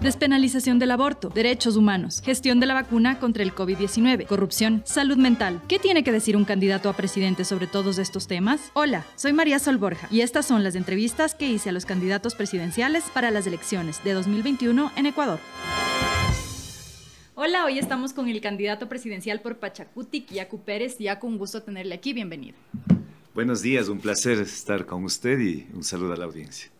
Despenalización del aborto, derechos humanos, gestión de la vacuna contra el COVID-19, corrupción, salud mental. ¿Qué tiene que decir un candidato a presidente sobre todos estos temas? Hola, soy María Sol Borja y estas son las entrevistas que hice a los candidatos presidenciales para las elecciones de 2021 en Ecuador. Hola, hoy estamos con el candidato presidencial por Pachacuti, Yacu Pérez. Yacu, un gusto tenerle aquí, bienvenido. Buenos días, un placer estar con usted y un saludo a la audiencia.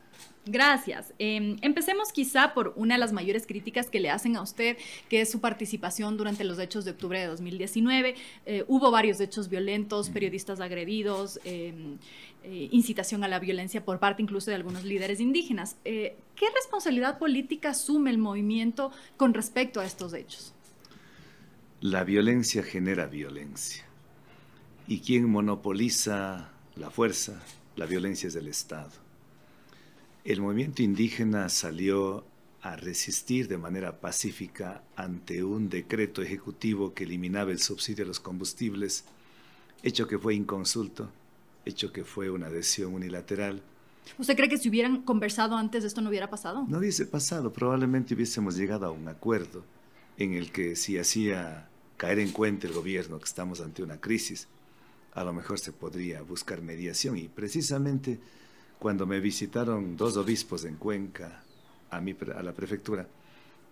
Gracias. Em, empecemos quizá por una de las mayores críticas que le hacen a usted, que es su participación durante los hechos de octubre de 2019. Eh, hubo varios hechos violentos, periodistas agredidos, em, eh, incitación a la violencia por parte incluso de algunos líderes indígenas. Eh, ¿Qué responsabilidad política asume el movimiento con respecto a estos hechos? La violencia genera violencia. ¿Y quién monopoliza la fuerza? La violencia es del Estado el movimiento indígena salió a resistir de manera pacífica ante un decreto ejecutivo que eliminaba el subsidio a los combustibles, hecho que fue inconsulto, hecho que fue una decisión unilateral. ¿Usted cree que si hubieran conversado antes esto no hubiera pasado? No hubiese pasado, probablemente hubiésemos llegado a un acuerdo en el que si hacía caer en cuenta el gobierno que estamos ante una crisis, a lo mejor se podría buscar mediación y precisamente cuando me visitaron dos obispos en Cuenca a, mi, a la prefectura.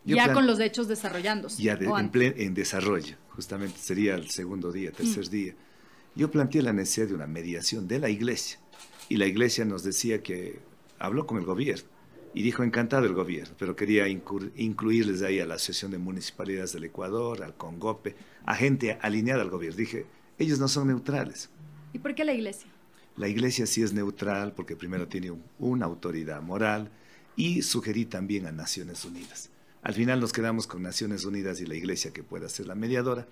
Ya con los hechos desarrollándose. Ya en, desarrollo, justamente sería el segundo día, tercer mm. día. Yo planteé la necesidad de una mediación de la iglesia. Y la iglesia nos decía que habló con el gobierno y dijo encantado el gobierno, pero quería incluirles ahí a la Asociación de Municipalidades del Ecuador, al CONGOPE, a gente alineada al gobierno. Dije, ellos no son neutrales. ¿Y por qué la iglesia? La iglesia sí es neutral porque primero tiene una autoridad moral y sugerí también a Naciones Unidas. Al final nos quedamos con Naciones Unidas y la iglesia que pueda ser la mediadora,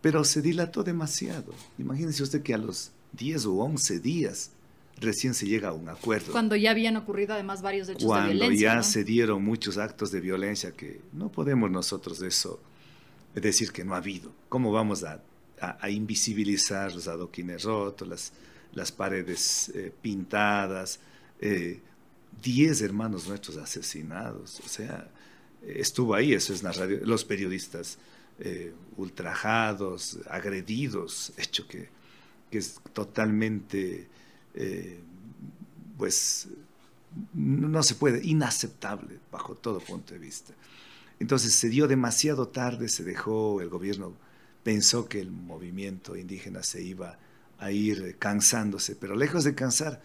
pero se dilató demasiado. Imagínense usted que a los 10 o 11 días recién se llega a un acuerdo. Cuando ya habían ocurrido además varios hechos de violencia. Cuando ya se dieron muchos actos de violencia que no podemos nosotros eso decir que no ha habido. ¿Cómo vamos a, a invisibilizar los adoquines rotos, las las paredes eh, pintadas, eh, diez hermanos nuestros asesinados, o sea, estuvo ahí, eso es radio, los periodistas eh, ultrajados, agredidos, hecho que, que es totalmente, pues, no se puede, inaceptable bajo todo punto de vista. Entonces se dio demasiado tarde, se dejó, el gobierno pensó que el movimiento indígena se iba a ir cansándose, pero lejos de cansar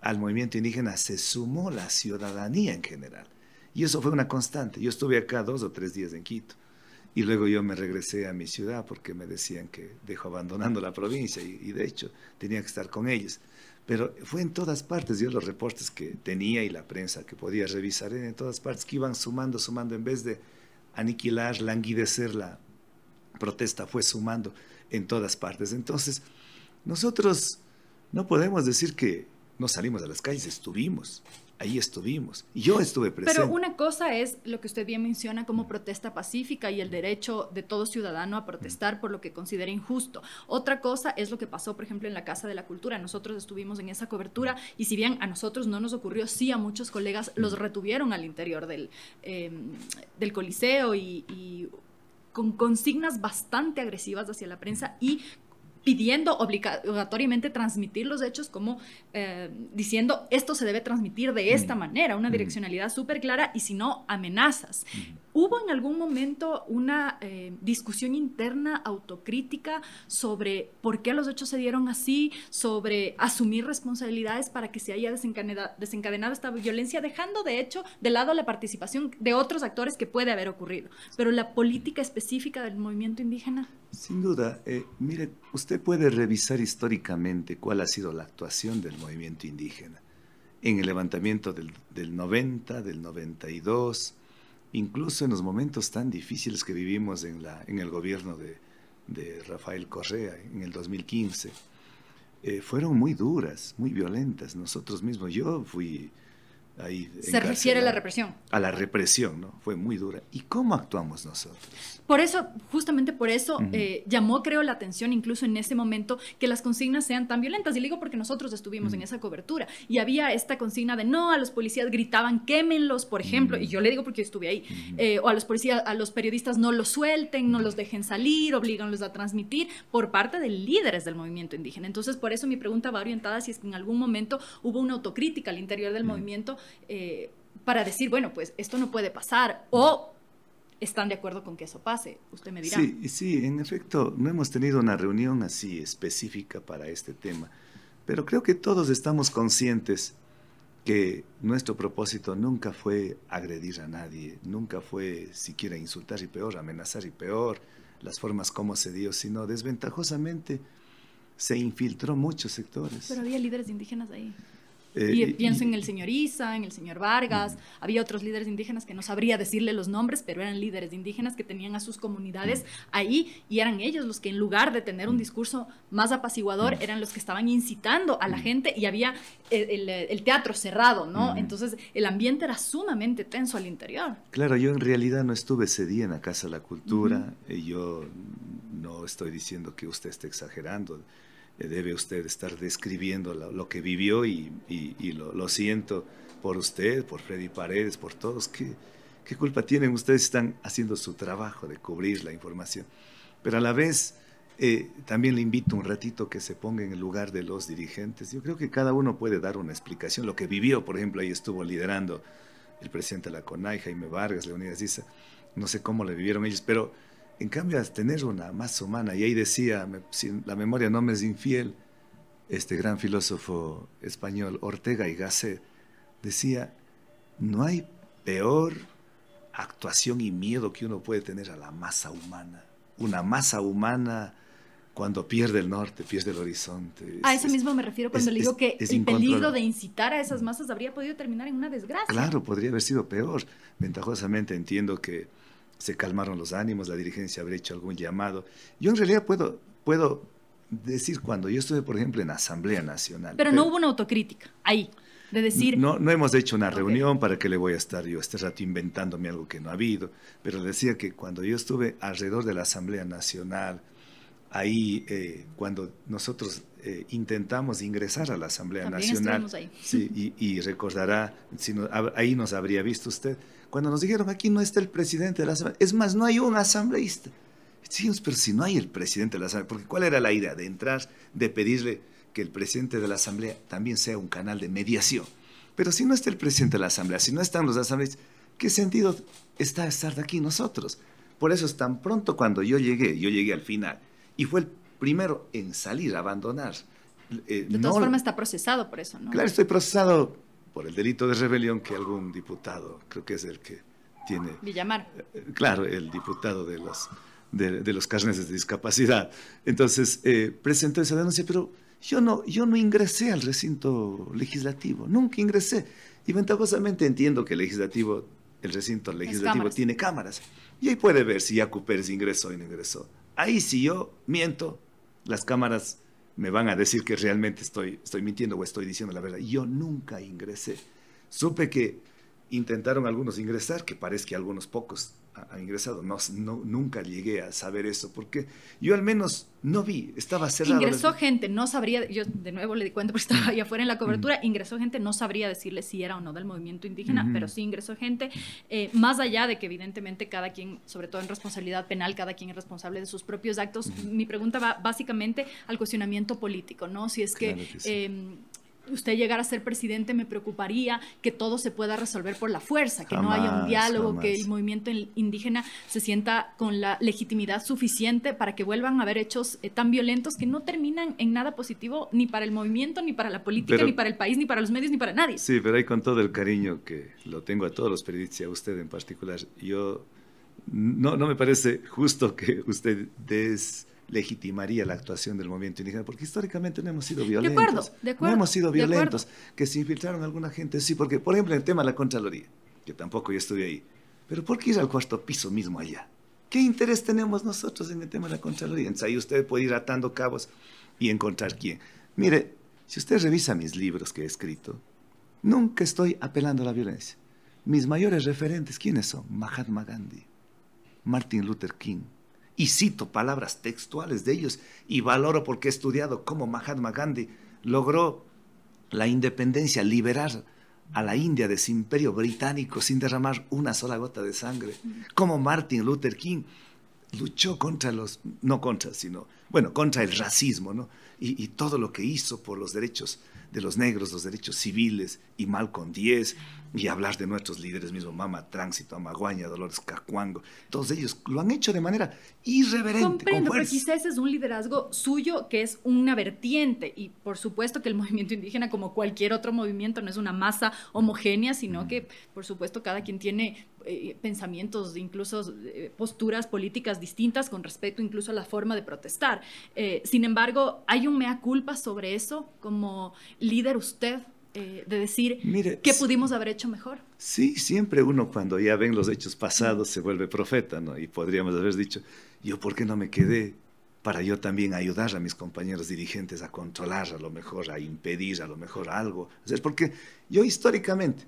al movimiento indígena se sumó la ciudadanía en general. Y eso fue una constante. Yo estuve acá dos o tres días en Quito y luego yo me regresé a mi ciudad porque me decían que dejo abandonando la provincia y, de hecho tenía que estar con ellos. Pero fue en todas partes, yo los reportes que tenía y la prensa que podía revisar en todas partes que iban sumando, sumando, en vez de aniquilar, languidecer la protesta, fue sumando en todas partes. Entonces, nosotros no podemos decir que no salimos a las calles, estuvimos, ahí estuvimos. Y yo estuve presente. Pero una cosa es lo que usted bien menciona como protesta pacífica y el derecho de todo ciudadano a protestar por lo que considera injusto. Otra cosa es lo que pasó, por ejemplo, en la Casa de la Cultura. Nosotros estuvimos en esa cobertura y si bien a nosotros no nos ocurrió, sí a muchos colegas los retuvieron al interior del, em, del Coliseo y, y con consignas bastante agresivas hacia la prensa y pidiendo obligatoriamente transmitir los hechos como eh, diciendo esto se debe transmitir de esta manera, una direccionalidad súper clara y si no, amenazas. ¿Hubo en algún momento una eh, discusión interna autocrítica sobre por qué los hechos se dieron así, sobre asumir responsabilidades para que se haya desencadenado, esta violencia, dejando de hecho de lado la participación de otros actores que puede haber ocurrido? Pero la política específica del movimiento indígena. Sin duda, eh, mire, usted puede revisar históricamente cuál ha sido la actuación del movimiento indígena en el levantamiento del, del 90, del 92 incluso en los momentos tan difíciles que vivimos en, la, en el gobierno de, Rafael Correa en el 2015, eh, fueron muy duras, muy violentas. Nosotros mismos, yo fui ahí. Se refiere a la represión. A la represión, ¿no? Fue muy dura. ¿Y cómo actuamos nosotros? Por eso, justamente por eso, eh, llamó, creo, la atención incluso en ese momento que las consignas sean tan violentas. Y digo porque nosotros estuvimos en esa cobertura y había esta consigna de no, a los policías gritaban quémenlos, por ejemplo, y yo le digo porque estuve ahí, eh, o a los policías, a los periodistas no los suelten, no los dejen salir, oblíganlos a transmitir por parte de líderes del movimiento indígena. Entonces, por eso mi pregunta va orientada si es que en algún momento hubo una autocrítica al interior del movimiento eh, para decir, bueno, pues esto no puede pasar, o están de acuerdo con que eso pase. Usted me dirá. Sí, sí, en efecto, no hemos tenido una reunión así específica para este tema, pero creo que todos estamos conscientes que nuestro propósito nunca fue agredir a nadie, nunca fue siquiera insultar y peor, amenazar y peor, las formas como se dio, sino desventajosamente se infiltró muchos sectores. Pero había líderes indígenas ahí. Eh, y pienso en el señor Isa, en el señor Vargas, había otros líderes indígenas que no sabría decirle los nombres, pero eran líderes indígenas que tenían a sus comunidades ahí y eran ellos los que en lugar de tener un discurso más apaciguador, eran los que estaban incitando a la gente y había el, teatro cerrado, ¿no? Entonces el ambiente era sumamente tenso al interior. Claro, yo en realidad no estuve ese día en la Casa de la Cultura, y yo no estoy diciendo que usted esté exagerando eh, debe usted estar describiendo lo, que vivió y, lo, siento por usted, por Freddy Paredes, por todos. ¿Qué, ¿Qué culpa tienen? Ustedes están haciendo su trabajo de cubrir la información. Pero a la vez, eh, también le invito un ratito que se ponga en el lugar de los dirigentes. Yo creo que cada uno puede dar una explicación. Lo que vivió, por ejemplo, ahí estuvo liderando el presidente de la CONAI, Jaime Vargas, Leonidas Issa. No sé cómo le vivieron ellos, pero en cambio, tener una más humana, y ahí decía, si la memoria no me es infiel, este gran filósofo español Ortega y Gasset decía, no hay peor actuación y miedo que uno puede tener a la masa humana. Una masa humana cuando pierde el norte, pierde el horizonte. A eso mismo me refiero cuando le digo que el peligro de incitar a esas masas habría podido terminar en una desgracia. Claro, podría haber sido peor. Ventajosamente entiendo que se calmaron los ánimos, la dirigencia habría hecho algún llamado. Yo en realidad puedo, puedo decir cuando yo estuve, por ejemplo, en Asamblea Nacional. Pero, no hubo una autocrítica ahí, de decir... No, no hemos hecho una reunión para que le voy a estar yo este rato inventándome algo que no ha habido, pero decía que cuando yo estuve alrededor de la Asamblea Nacional, ahí eh, cuando nosotros eh, intentamos ingresar a la Asamblea Nacional, ahí. Sí, y, recordará, si ahí nos habría visto usted, cuando nos dijeron aquí no está el presidente de la Asamblea, es más, no hay un asambleísta. Decimos, pero si no hay el presidente de la Asamblea, porque ¿cuál era la idea? De entrar, de pedirle que el presidente de la Asamblea también sea un canal de mediación. Pero si no está el presidente de la Asamblea, si no están los asambleístas, ¿qué sentido está estar de aquí nosotros? Por eso es tan pronto cuando yo llegué, yo llegué al final, y fue el primero en salir, a abandonar. Eh, de todas formas está procesado por eso, ¿no? Claro, estoy procesado por el delito de rebelión que algún diputado, creo que es el que tiene... Villamar. Eh, claro, el diputado de los, de, los carnes de discapacidad. Entonces, eh, presentó esa denuncia, pero yo no, yo no ingresé al recinto legislativo, nunca ingresé. Y ventajosamente entiendo que el legislativo, el recinto legislativo tiene cámaras. Y ahí puede ver si Yacu Pérez ingresó o no ingresó. Ahí si yo miento, las cámaras me van a decir que realmente estoy, estoy mintiendo o estoy diciendo la verdad. Yo nunca ingresé. Supe que intentaron algunos ingresar, que parece que algunos pocos han ingresado. No, nunca llegué a saber eso, porque yo al menos no vi, estaba cerrado. Ingresó gente, no sabría, yo de nuevo le di cuenta porque estaba ahí afuera en la cobertura, ingresó gente, no sabría decirle si era o no del movimiento indígena, pero sí ingresó gente, eh, más allá de que evidentemente cada quien, sobre todo en responsabilidad penal, cada quien es responsable de sus propios actos, mi pregunta va básicamente al cuestionamiento político, ¿no? Si es que... Em, usted llegara a ser presidente, me preocuparía que todo se pueda resolver por la fuerza, que no haya un diálogo, que el movimiento indígena se sienta con la legitimidad suficiente para que vuelvan a haber hechos eh, tan violentos que no terminan en nada positivo ni para el movimiento, ni para la política, ni para el país, ni para los medios, ni para nadie. Sí, pero ahí con todo el cariño que lo tengo a todos los periodistas y a usted en particular, yo no, no me parece justo que usted des legitimaría la actuación del movimiento indígena, porque históricamente no hemos sido violentos. De acuerdo, de acuerdo. No hemos sido violentos. Que se infiltraron alguna gente, sí, porque, por ejemplo, en el tema de la Contraloría, que tampoco yo estuve ahí, pero ¿por qué ir al cuarto piso mismo allá? ¿Qué interés tenemos nosotros en el tema de la Contraloría? Entonces ahí usted puede ir atando cabos y encontrar quién. Mire, si usted revisa mis libros que he escrito, Nunca estoy apelando a la violencia. Mis mayores referentes, ¿quiénes son? Mahatma Gandhi, Martin Luther King. Y cito palabras textuales de ellos y valoro porque he estudiado cómo Mahatma Gandhi logró la independencia, liberar a la India de ese imperio británico sin derramar una sola gota de sangre. Como Martin Luther King luchó contra los, no contra, sino, bueno, contra el racismo, ¿no? Y todo lo que hizo por los derechos de los negros, los derechos civiles, y Malcolm X, y hablar de nuestros líderes mismos, Mama Tránsito, Amaguaña, Dolores Cacuango, todos ellos lo han hecho de manera irreverente. Comprendo, pero quizás ese es un liderazgo suyo que es una vertiente, y por supuesto que el movimiento indígena, como cualquier otro movimiento, no es una masa homogénea, sino que, por supuesto, cada quien tiene eh, pensamientos, incluso eh, posturas políticas distintas con respecto incluso a la forma de protestar. Eh, sin embargo, ¿hay un mea culpa sobre eso como líder usted? De decir Mire, qué pudimos haber hecho mejor. Sí, siempre uno cuando ya ven los hechos pasados se vuelve profeta, ¿no? Y podríamos haber dicho, yo por qué no me quedé para yo también ayudar a mis compañeros dirigentes a controlar a lo mejor, a impedir a lo mejor algo. Es porque yo históricamente,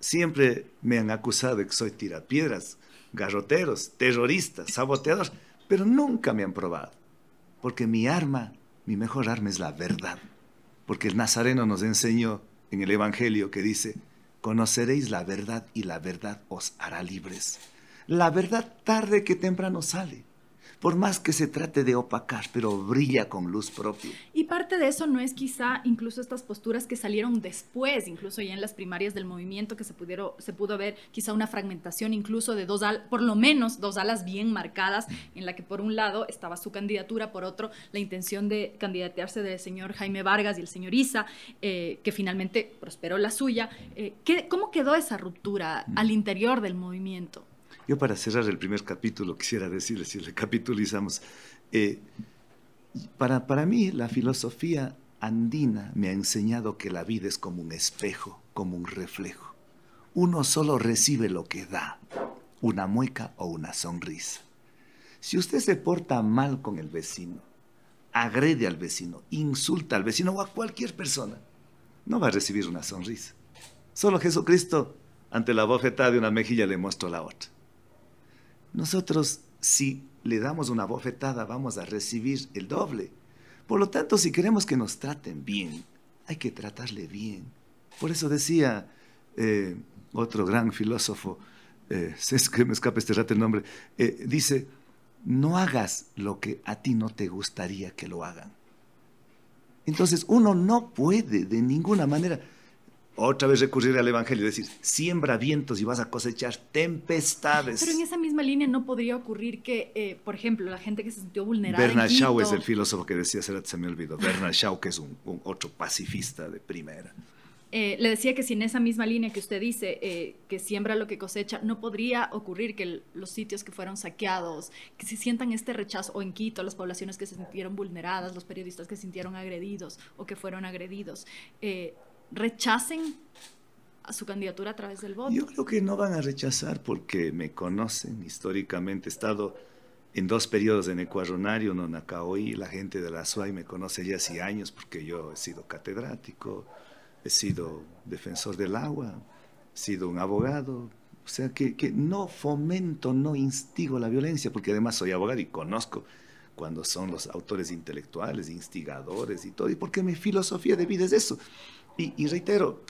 siempre me han acusado de que soy tirapiedras, garroteros, terroristas, saboteador, pero nunca me han probado. Porque mi arma, mi mejor arma es la verdad. Porque el Nazareno nos enseñó en el Evangelio que dice, conoceréis la verdad y la verdad os hará libres. La verdad tarde que temprano sale por más que se trate de opacar, pero brilla con luz propia. Y parte de eso no es quizá incluso estas posturas que salieron después, incluso ya en las primarias del movimiento, que se, pudieron, se pudo ver quizá una fragmentación incluso de dos alas, por lo menos dos alas bien marcadas, en la que por un lado estaba su candidatura, por otro la intención de candidatearse del señor Jaime Vargas y el señor Isa, eh, que finalmente prosperó la suya. Eh, ¿Cómo quedó esa ruptura al interior del movimiento? Yo para cerrar el primer capítulo quisiera decirles, si recapitulizamos, eh, para, para mí la filosofía andina me ha enseñado que la vida es como un espejo, como un reflejo. Uno solo recibe lo que da, una mueca o una sonrisa. Si usted se porta mal con el vecino, agrede al vecino, insulta al vecino o a cualquier persona, no va a recibir una sonrisa. Solo Jesucristo, ante la bofetada de una mejilla, le mostró la otra. Nosotros, si le damos una bofetada, vamos a recibir el doble. Por lo tanto, si queremos que nos traten bien, hay que tratarle bien. Por eso decía eh, otro gran filósofo, eh, que me escapa este rato el nombre, eh, dice, no hagas lo que a ti no te gustaría que lo hagan. Entonces uno no puede de ninguna manera otra vez recurrir al Evangelio y decir, siembra vientos y vas a cosechar tempestades. Pero en esa misma línea no podría ocurrir que, eh, por ejemplo, la gente que se sintió vulnerable. Bernard Shaw es el filósofo que decía, se me olvidó, Bernard Shaw, que es un, otro pacifista de primera. Eh, le decía que si en esa misma línea que usted dice, eh, que siembra lo que cosecha, no podría ocurrir que los sitios que fueron saqueados, que se sientan este rechazo, o en Quito, las poblaciones que se sintieron vulneradas, los periodistas que se sintieron agredidos o que fueron agredidos, rechacen a su candidatura a través del voto? Yo creo que no van a rechazar porque me conocen históricamente. He estado en dos periodos en Ecuadronario, no Nacaoí, la gente de la SUAI me conoce ya hace años porque yo he sido catedrático, he sido defensor del agua, he sido un abogado. O sea que, que no fomento, no instigo la violencia, porque además soy abogado y conozco cuando son los autores intelectuales, instigadores y todo, y porque mi filosofía de vida es eso. Y, reitero,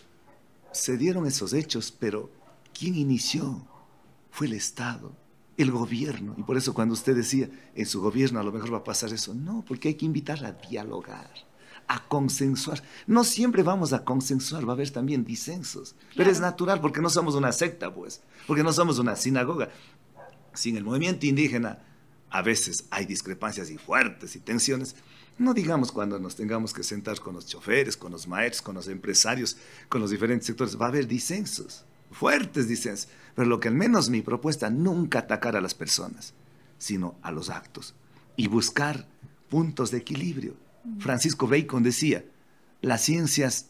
se dieron esos hechos, pero ¿quién inició? Fue el Estado, el gobierno. Y por eso cuando usted decía, en su gobierno a lo mejor va a pasar eso, no, porque hay que invitar a dialogar, a consensuar. No siempre vamos a consensuar, va a haber también disensos, pero es natural porque no somos una secta, pues, porque no somos una sinagoga. Sin el movimiento indígena a veces hay discrepancias y fuertes y tensiones, no digamos cuando nos tengamos que sentar con los choferes, con los maestros, con los empresarios, con los diferentes sectores, va a haber disensos, fuertes disensos. Pero lo que al menos mi propuesta, nunca atacar a las personas, sino a los actos y buscar puntos de equilibrio. Francisco Bacon decía, las ciencias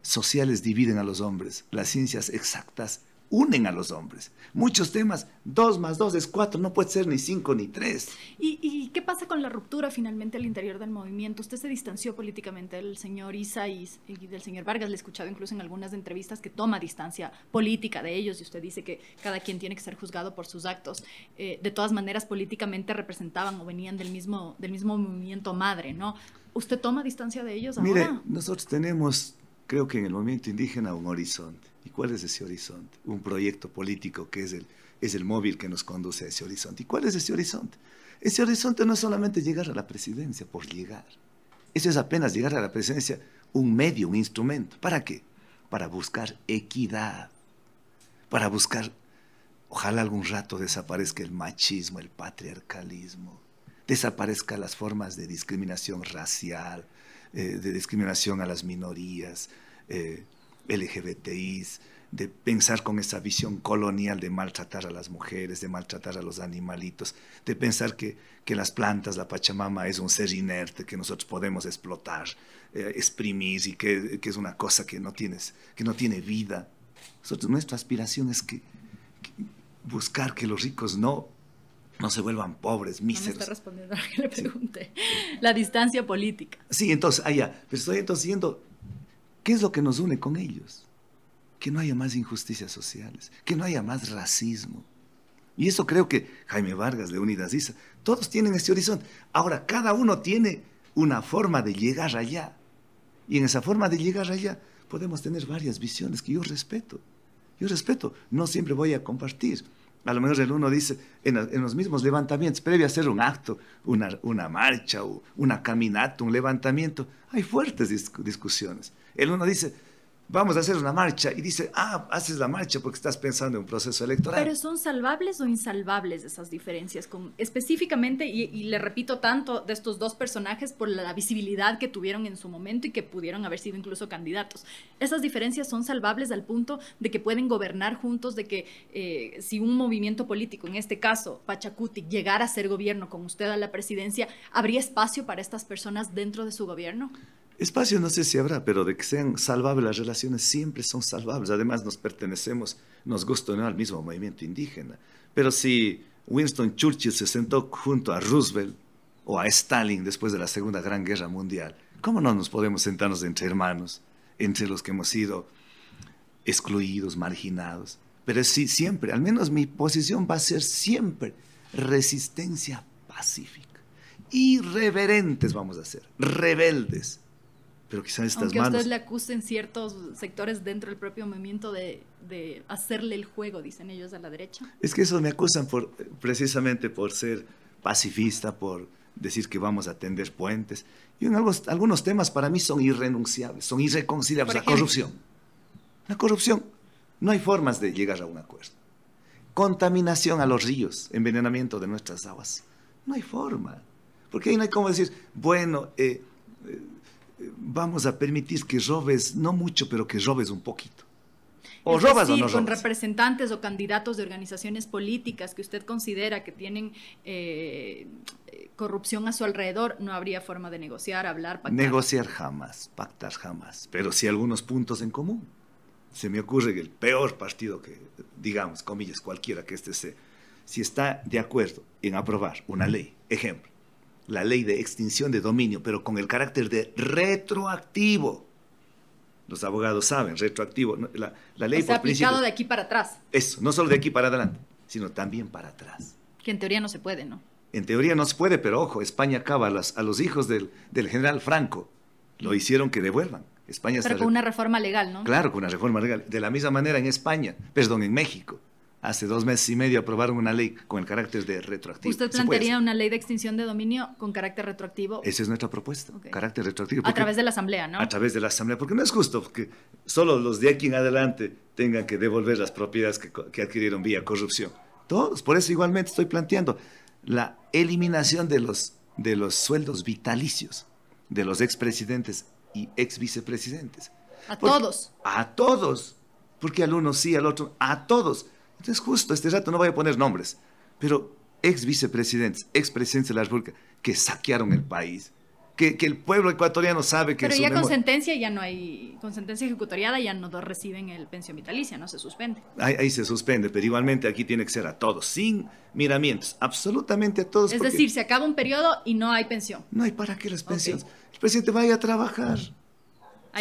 sociales dividen a los hombres, las ciencias exactas unen a los hombres. Muchos temas, dos más dos es cuatro, no puede ser ni cinco ni tres. ¿Y, qué pasa con la ruptura finalmente al interior del movimiento? Usted se distanció políticamente del señor Isa y, del señor Vargas, le he escuchado incluso en algunas entrevistas que toma distancia política de ellos y usted dice que cada quien tiene que ser juzgado por sus actos. Eh, de todas maneras, políticamente representaban o venían del mismo, del mismo movimiento madre, ¿no? ¿Usted toma distancia de ellos ahora? Mire, nosotros tenemos, creo que en el movimiento indígena, un horizonte ¿Y cuál es ese horizonte? Un proyecto político que es el, es el móvil que nos conduce a ese horizonte. ¿Y cuál es ese horizonte? Ese horizonte no es solamente llegar a la presidencia por llegar. Eso es apenas llegar a la presidencia un medio, un instrumento. ¿Para qué? Para buscar equidad. Para buscar, ojalá algún rato desaparezca el machismo, el patriarcalismo. Desaparezca las formas de discriminación racial, eh, de discriminación a las minorías. Eh, LGBTIs, de pensar con esa visión colonial de maltratar a las mujeres, de maltratar a los animalitos, de pensar que, que las plantas, la Pachamama es un ser inerte que nosotros podemos explotar, eh, exprimir y que, que, es una cosa que no, tienes, que no tiene vida. Nosotros, nuestra aspiración es que, buscar que los ricos no no se vuelvan pobres, míseros. No me está respondiendo a lo que le pregunté. La distancia política. Sí, entonces, allá, ah, pero estoy entonces yendo ¿Qué es lo que nos une con ellos? Que no haya más injusticias sociales, que no haya más racismo. Y eso creo que Jaime Vargas de Unidas dice, todos tienen este horizonte. Ahora, cada uno tiene una forma de llegar allá. Y en esa forma de llegar allá podemos tener varias visiones que yo respeto. Yo respeto, no siempre voy a compartir. A lo mejor el uno dice, en, los mismos levantamientos, previo a hacer un acto, una, una marcha, o una caminata, un levantamiento, hay fuertes discusiones. El uno dice, vamos a hacer una marcha y dice, ah, haces la marcha porque estás pensando en un proceso electoral. Pero son salvables o insalvables esas diferencias, específicamente, y, le repito tanto de estos dos personajes por la visibilidad que tuvieron en su momento y que pudieron haber sido incluso candidatos. Esas diferencias son salvables al punto de que pueden gobernar juntos, de que eh, si un movimiento político, en este caso Pachacuti, llegara a ser gobierno con usted a la presidencia, ¿habría espacio para estas personas dentro de su gobierno? Espacio no sé si habrá, pero de que sean salvables las relaciones siempre son salvables. Además nos pertenecemos, nos gusta no al mismo movimiento indígena. Pero si Winston Churchill se sentó junto a Roosevelt o a Stalin después de la Segunda Gran Guerra Mundial, ¿cómo no nos podemos sentarnos entre hermanos, entre los que hemos sido excluidos, marginados? Pero sí, siempre, al menos mi posición va a ser siempre resistencia pacífica. Irreverentes vamos a ser, rebeldes pero quizás estas Aunque a usted le acusen ciertos sectores dentro del propio movimiento de, de, hacerle el juego, dicen ellos a la derecha. Es que eso me acusan por, precisamente por ser pacifista, por decir que vamos a tender puentes. Y en algunos, algunos temas para mí son irrenunciables, son irreconciliables. La corrupción. La corrupción. No hay formas de llegar a un acuerdo. Contaminación a los ríos, envenenamiento de nuestras aguas. No hay forma. Porque ahí no hay como decir, bueno, eh, eh vamos a permitir que robes, no mucho, pero que robes un poquito. O robas o no robas. con representantes o candidatos de organizaciones políticas que usted considera que tienen eh, corrupción a su alrededor, no habría forma de negociar, hablar, pactar. Negociar jamás, pactar jamás, pero sí algunos puntos en común. Se me ocurre que el peor partido que, digamos, comillas, cualquiera que este sea, si está de acuerdo en aprobar una ley, ejemplo, la ley de extinción de dominio, pero con el carácter de retroactivo. Los abogados saben, retroactivo. La, la ley o aplicado de aquí para atrás. Eso, no solo de aquí para adelante, sino también para atrás. Que en teoría no se puede, ¿no? En teoría no se puede, pero ojo, España acaba a, a los hijos del, del, general Franco. Lo hicieron que devuelvan. España pero con una reforma legal, ¿no? Claro, con una reforma legal. De la misma manera en España, perdón, en México hace dos meses y medio aprobaron una ley con el carácter de retroactivo. ¿Usted plantearía una ley de extinción de dominio con carácter retroactivo? Esa es nuestra propuesta, carácter retroactivo. A través de la Asamblea, ¿no? A través de la Asamblea, porque no es justo que solo los de aquí en adelante tengan que devolver las propiedades que, que adquirieron vía corrupción. Todos, por eso igualmente estoy planteando la eliminación de los, de los sueldos vitalicios de los expresidentes y ex vicepresidentes. A todos. A todos. Porque al uno sí, al otro, a todos. Entonces, justo este rato no voy a poner nombres, pero ex vicepresidentes, ex presidentes de la República que saquearon el país, que, el pueblo ecuatoriano sabe que... Pero ya con sentencia ya no hay, con sentencia ejecutoriada ya no reciben el pensión vitalicia, no se suspende. Ahí, se suspende, pero igualmente aquí tiene que ser a todos, sin miramientos, absolutamente a todos. Es decir, se acaba un periodo y no hay pensión. No hay para qué las pensiones. El presidente vaya a trabajar.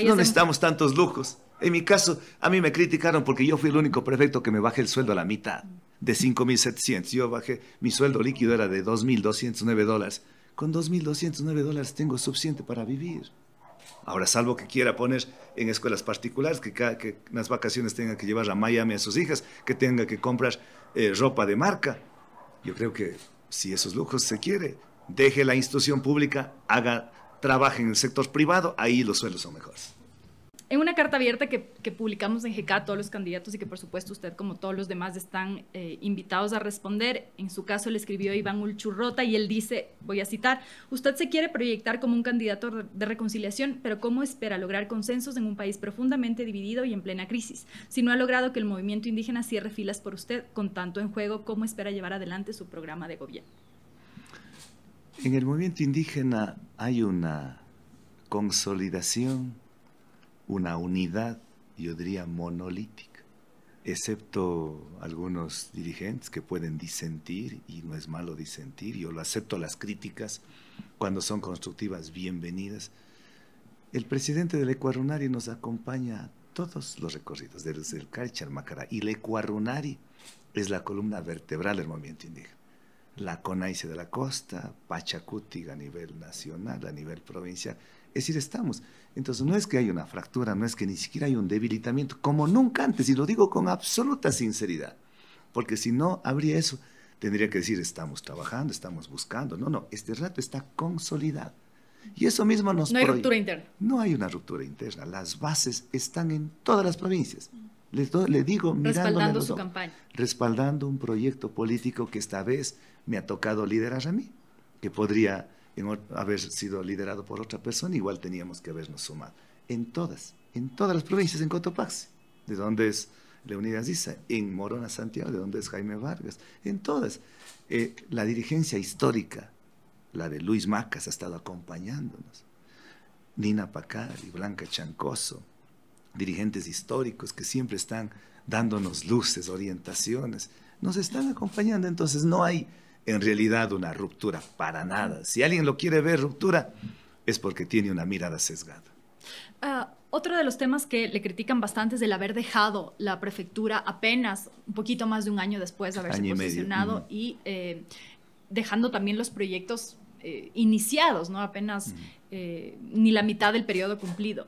no necesitamos tantos lujos. En mi caso, a mí me criticaron porque yo fui el único prefecto que me bajé el sueldo a la mitad, de 5.700. Yo bajé, mi sueldo líquido era de 2.209 dólares con 2.209 dólares tengo suficiente para vivir. Ahora, salvo que quiera poner en escuelas particulares, que, que en las vacaciones tenga que llevar a Miami a sus hijas, que tenga que comprar eh, ropa de marca. Yo creo que si esos lujos se quiere, deje la institución pública, haga, trabaje en el sector privado, ahí los sueldos son mejores. En una carta abierta que, publicamos en GK todos los candidatos y que por supuesto usted como todos los demás están eh, invitados a responder, en su caso le escribió Iván Ulchurrota y él dice, voy a citar, usted se quiere proyectar como un candidato de reconciliación, pero ¿cómo espera lograr consensos en un país profundamente dividido y en plena crisis? Si no ha logrado que el movimiento indígena cierre filas por usted con tanto en juego, ¿cómo espera llevar adelante su programa de gobierno? En el movimiento indígena hay una consolidación una unidad, yo diría, monolítica, excepto algunos dirigentes que pueden disentir, y no es malo disentir, yo lo acepto las críticas cuando son constructivas, bienvenidas. El presidente del Ecuarunari nos acompaña a todos los recorridos, desde el Carichar Macará, y el Ecuarunari es la columna vertebral del movimiento indígena. La CONAICE de la costa, Pachacuti a nivel nacional, a nivel provincial, es decir, estamos. Entonces, no es que haya una fractura, no es que ni siquiera hay un debilitamiento, como nunca antes, y lo digo con absoluta sinceridad, porque si no habría eso, tendría que decir, estamos trabajando, estamos buscando. No, no, este rato está consolidado. Y eso mismo nos... No hay ruptura interna. No hay una ruptura interna. Las bases están en todas las provincias. Les le digo, respaldando su campaña. Respaldando un proyecto político que esta vez me ha tocado liderar a mí, que podría en haber sido liderado por otra persona, igual teníamos que habernos sumado. En todas, en todas las provincias, en Cotopaxi, de donde es Leonidas Issa, en Morona, Santiago, de donde es Jaime Vargas, en todas. Eh, la dirigencia histórica, la de Luis Macas, ha estado acompañándonos. Nina Pacari, Blanca Chancoso, dirigentes históricos que siempre están dándonos luces, orientaciones, nos están acompañando. Entonces no hay en realidad una ruptura, para nada. Si alguien lo quiere ver ruptura, es porque tiene una mirada sesgada. Ah, otro de los temas que le critican bastante es el haber dejado la prefectura apenas un poquito más de un año después de haberse posicionado y, eh, dejando también los proyectos eh, iniciados, ¿no? Apenas eh, ni la mitad del periodo cumplido.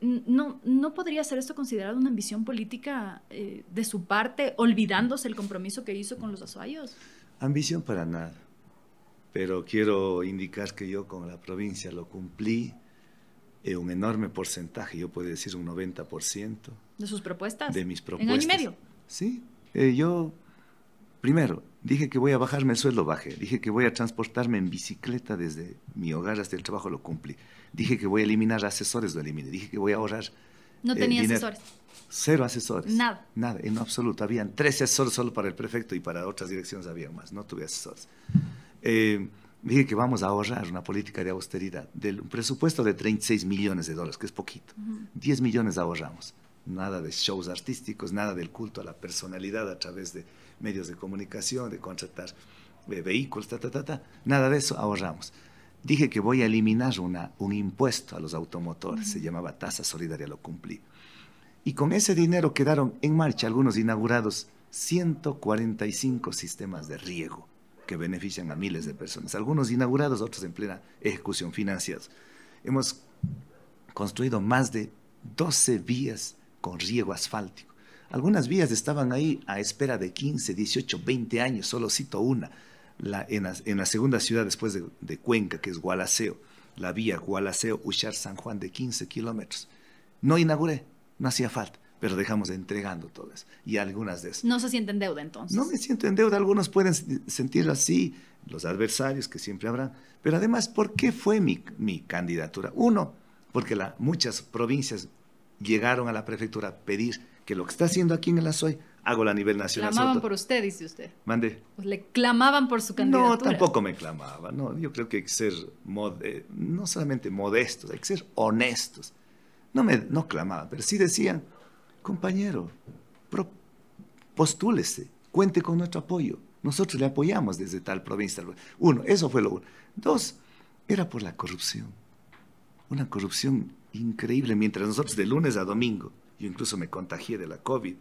no, ¿No podría ser esto considerado una ambición política de su parte, olvidándose el compromiso que hizo con los azuayos? Ambición para nada, pero quiero indicar que yo con la provincia lo cumplí en un enorme porcentaje, yo puedo decir un 90%. ¿De sus propuestas? De mis propuestas. ¿En año y medio? Sí, eh, yo primero dije que voy a bajarme el sueldo, bajé. Dije que voy a transportarme en bicicleta desde mi hogar hasta el trabajo, lo cumplí. Dije que voy a eliminar asesores, lo eliminé. Dije que voy a ahorrar. No tenía asesores. Cero asesores. Nada. Nada, en absoluto. Habían tres asesores solo para el prefecto y para otras direcciones había más. No tuve asesores. Eh, dije que vamos a ahorrar una política de austeridad del presupuesto de 36 millones de dólares, que es poquito. 10 millones ahorramos. Nada de shows artísticos, nada del culto a la personalidad a través de medios de comunicación, de contratar eh, vehículos, ta, ta, ta, ta. Nada de eso ahorramos. Dije que voy a eliminar una, un impuesto a los automotores, se llamaba tasa solidaria, lo cumplí. Y con ese dinero quedaron en marcha algunos inaugurados 145 sistemas de riego que benefician a miles de personas. Algunos inaugurados, otros en plena ejecución financiados. Hemos construido más de 12 vías con riego asfáltico. Algunas vías estaban ahí a espera de 15, 18, 20 años, solo cito una, la, en, la, segunda ciudad después de, de, Cuenca, que es Gualaceo, la vía Gualaceo-Ushar-San Juan de 15 kilómetros. No inauguré, no hacía falta, pero dejamos entregando todo eso. Y algunas de esas. No se sienten deuda entonces. No me siento en deuda, algunos pueden sentirlo así, los adversarios que siempre habrán. Pero además, ¿por qué fue mi, mi candidatura? Uno, porque la, muchas provincias llegaron a la prefectura a pedir que lo que está haciendo aquí en el Azoy, hago a nivel nacional. Clamaban por usted, dice usted. Mande. Pues le clamaban por su candidatura. No, tampoco me clamaba. No, yo creo que hay que ser no solamente modestos, hay que ser honestos. No me no clamaban, pero sí decían, compañero, postúlese, cuente con nuestro apoyo. Nosotros le apoyamos desde tal provincia. Uno, eso fue lo uno. Dos, era por la corrupción. Una corrupción increíble. Mientras nosotros de lunes a domingo, yo incluso me contagié de la COVID,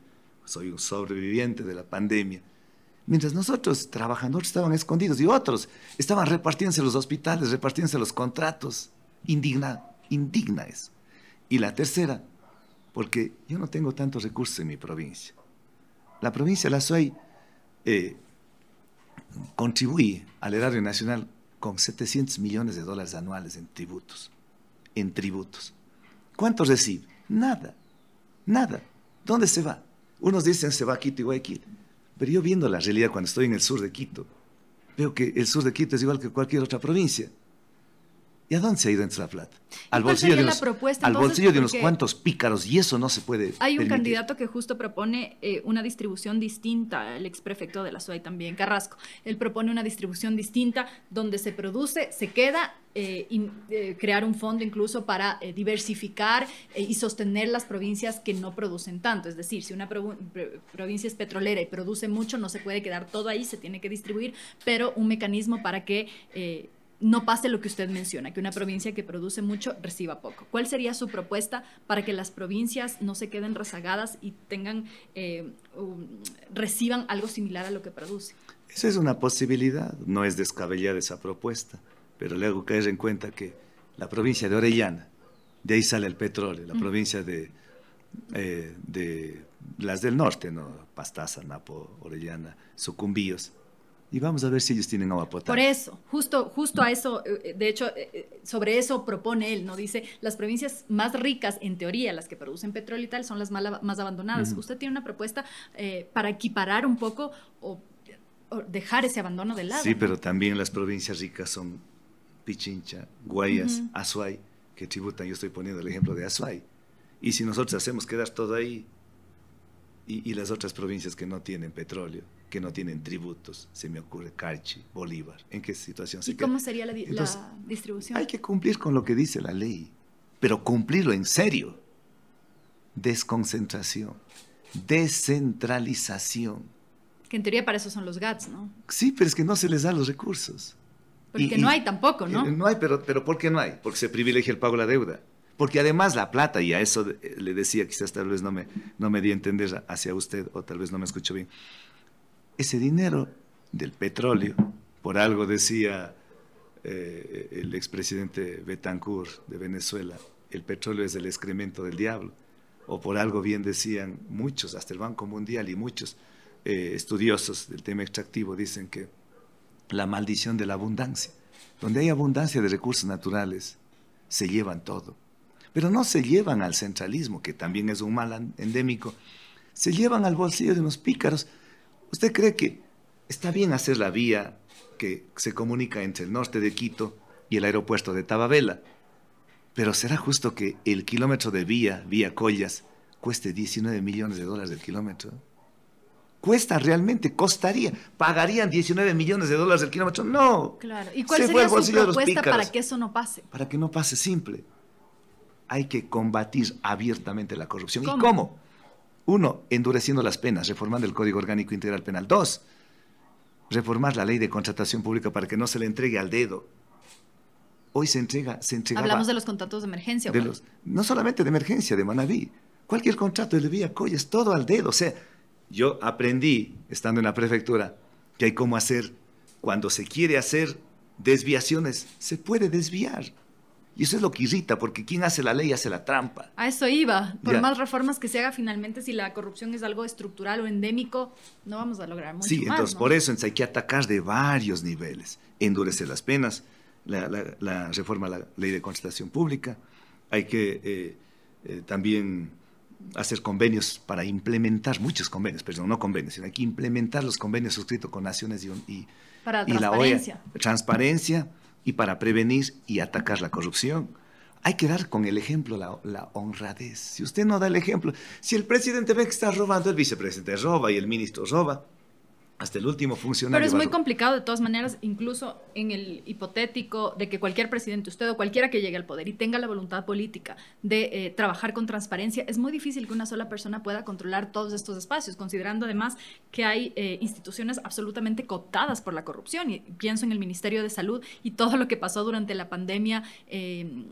soy un sobreviviente de la pandemia. Mientras nosotros, trabajadores, estaban escondidos y otros estaban repartiéndose los hospitales, repartiéndose los contratos. Indigna, indigna eso. Y la tercera, porque yo no tengo tantos recursos en mi provincia. La provincia de La Suay eh, contribuye al erario nacional con 700 millones de dólares anuales en tributos. En tributos. ¿Cuánto recibe? Nada. Nada. ¿Dónde se va? Unos dicen se va a Quito y Guayaquil. Pero yo viendo la realidad cuando estoy en el sur de Quito, veo que el sur de Quito es igual que cualquier otra provincia. ¿Y a dónde se ha ido entonces la plata? Al bolsillo, de unos, al bolsillo de unos cuantos pícaros y eso no se puede. Hay un candidato que justo propone eh, una distribución distinta, el exprefecto de la SUAY también, Carrasco. Él propone una distribución distinta donde se produce, se queda eh, eh, crear un fondo incluso para diversificar y sostener las provincias que no producen tanto. Es decir, si una provincia es petrolera y produce mucho, no se puede quedar todo ahí, se tiene que distribuir, pero un mecanismo para que no pase lo que usted menciona, que una provincia que produce mucho reciba poco. ¿Cuál sería su propuesta para que las provincias no se queden rezagadas y tengan, eh, reciban algo similar a lo que produce? Esa es una posibilidad, no es descabellada esa propuesta, pero le hago caer en cuenta que la provincia de Orellana, de ahí sale el petróleo, la provincia de, eh, de las del norte, ¿no? Pastaza, Napo, Orellana, Sucumbíos, y vamos a ver si ellos tienen agua potable. Por eso, justo, justo a eso, eh, de hecho, eh, eh, sobre eso propone él, ¿no? Dice, las provincias más ricas, en teoría, las que producen petróleo y tal, son las más abandonadas. ¿Usted tiene una propuesta para equiparar un poco o, dejar ese abandono de lado? Sí, pero también las provincias ricas son Pichincha, Guayas, Azuay, que tributan, yo estoy poniendo el ejemplo de Azuay. Y si nosotros hacemos quedar todo ahí, y las otras provincias que no tienen petróleo, que no tienen tributos, se me ocurre Carchi, Bolívar, ¿en qué situación se ¿Y cómo sería la, distribución? Hay que cumplir con lo que dice la ley, pero cumplirlo en serio. Desconcentración, descentralización. Que en teoría para eso son los GATS, ¿no? Sí, pero es que no se les da los recursos. Porque no hay tampoco, ¿no? No hay, pero, pero ¿por qué no hay? Porque se privilegia el pago de la deuda. Porque además la plata, y a eso le decía, quizás tal vez no me, no me di a entender hacia usted, o tal vez no me escucho bien, ese dinero del petróleo, por algo decía eh, el expresidente Betancourt de Venezuela, el petróleo es el excremento del diablo, o por algo bien decían muchos, hasta el Banco Mundial y muchos eh, estudiosos del tema extractivo dicen que la maldición de la abundancia, donde hay abundancia de recursos naturales, se llevan todo. Pero no se llevan al centralismo, que también es un mal endémico, se llevan al bolsillo de unos pícaros ¿Usted cree que está bien hacer la vía que se comunica entre el norte de Quito y el aeropuerto de Tababela? Pero será justo que el kilómetro de vía, vía Collas, cueste 19 millones de dólares el kilómetro. ¿Cuesta realmente? ¿Costaría? ¿Pagarían 19 millones de dólares el kilómetro? No. Claro. ¿Y cuál sería su propuesta para que eso no pase? Para que no pase simple. Hay que combatir abiertamente la corrupción. ¿Y cómo? Uno, endureciendo las penas, reformando el Código Orgánico Integral Penal. Dos, reformar la ley de contratación pública para que no se le entregue al dedo. Hoy se entrega, se entrega. Hablamos de los contratos de emergencia. De los, no solamente de emergencia, de Manaví. Cualquier contrato de vía Coya es todo al dedo. O sea, yo aprendí, estando en la prefectura, que hay cómo hacer, cuando se quiere hacer desviaciones, se puede desviar. Y eso es lo que irrita, porque quien hace la ley hace la trampa. A eso iba. Por más reformas que se haga finalmente, si la corrupción es algo estructural o endémico, no vamos a lograr mucho Sí, entonces por eso hay que atacar de varios niveles. Endurecer las penas, la, reforma a la ley de contratación pública, hay que eh, eh, también hacer convenios para implementar, muchos convenios, perdón, no convenios, sino hay que implementar los convenios suscritos con naciones y, y, y la OEA. Transparencia y para prevenir y atacar la corrupción. hay que dar con el ejemplo la, honradez. Si usted no da el ejemplo, si el presidente ve que está robando, el vicepresidente roba y el ministro roba, hasta el último funcionario. Pero es muy complicado de todas maneras, incluso en el hipotético de que cualquier presidente, usted o cualquiera que llegue al poder y tenga la voluntad política de eh, trabajar con transparencia, es muy difícil que una sola persona pueda controlar todos estos espacios, considerando además que hay eh, instituciones absolutamente cooptadas por la corrupción. Y pienso en el Ministerio de Salud y todo lo que pasó durante la pandemia. Eh,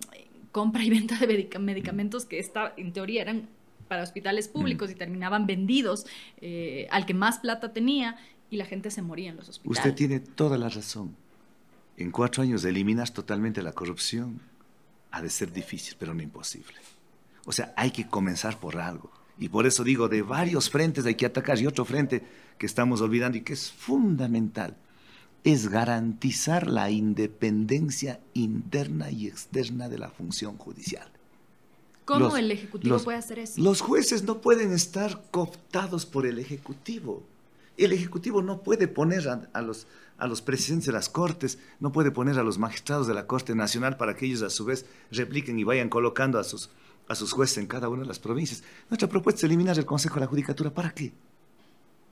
compra y venta de medicamentos que está, en teoría eran para hospitales públicos y terminaban vendidos al que más plata tenía y la gente se moría en los hospitales. Usted tiene toda la razón. En cuatro años eliminas totalmente la corrupción. Ha de ser difícil, pero no imposible. O sea, hay que comenzar por algo. Y por eso digo, de varios frentes hay que atacar. Y otro frente que estamos olvidando y que es fundamental es garantizar la independencia interna y externa de la función judicial. ¿Cómo el Ejecutivo puede hacer eso? Los jueces no pueden estar cooptados por el Ejecutivo. El Ejecutivo no puede poner a, los, presidentes de las Cortes, no puede poner a los magistrados de la Corte Nacional para que ellos a su vez repliquen y vayan colocando a sus, a sus jueces en cada una de las provincias. Nuestra propuesta es eliminar el Consejo de la Judicatura. ¿Para qué?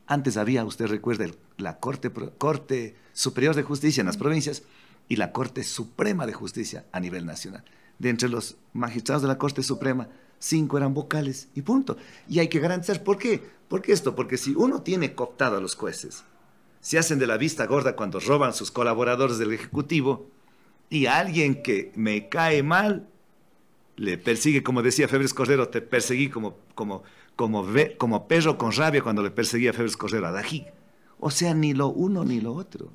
Antes había, usted recuerda, la Corte, Corte Superior de Justicia en las provincias y la Corte Suprema de Justicia a nivel nacional. De entre los magistrados de la Corte Suprema, cinco eran vocales y punto. Y hay que garantizar, ¿por qué? ¿Por qué esto? Porque si uno tiene cooptado a los jueces, se hacen de la vista gorda cuando roban sus colaboradores del Ejecutivo y alguien que me cae mal le persigue, como decía Febres Cordero, te perseguí como, como, como, como perro con rabia cuando le perseguía Febres Cordero a Dají. O sea, ni lo uno ni lo otro.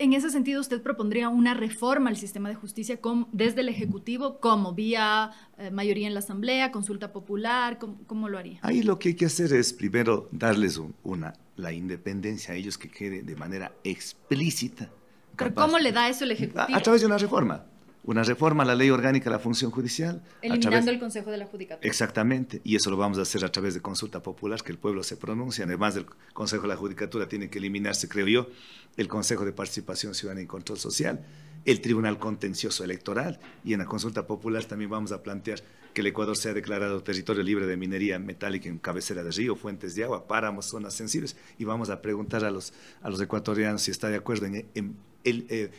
En ese sentido, ¿usted propondría una reforma al sistema de justicia desde el Ejecutivo, como vía eh, mayoría en la Asamblea, consulta popular? ¿cómo, lo haría? Ahí lo que hay que hacer es primero darles una, la independencia a ellos que quede de manera explícita. ¿Pero cómo le da eso el Ejecutivo? a través de una reforma una reforma a la ley orgánica de la función judicial. Eliminando el Consejo de la Judicatura. Exactamente, y eso lo vamos a hacer a través de consulta popular, que el pueblo se pronuncie. Además del Consejo de la Judicatura tiene que eliminarse, creo yo, el Consejo de Participación Ciudadana y Control Social, el Tribunal Contencioso Electoral, y en la consulta popular también vamos a plantear que el Ecuador sea declarado territorio libre de minería metálica en cabecera de río, fuentes de agua, páramos, zonas sensibles, y vamos a preguntar a los, a los ecuatorianos si está de acuerdo en, en eh,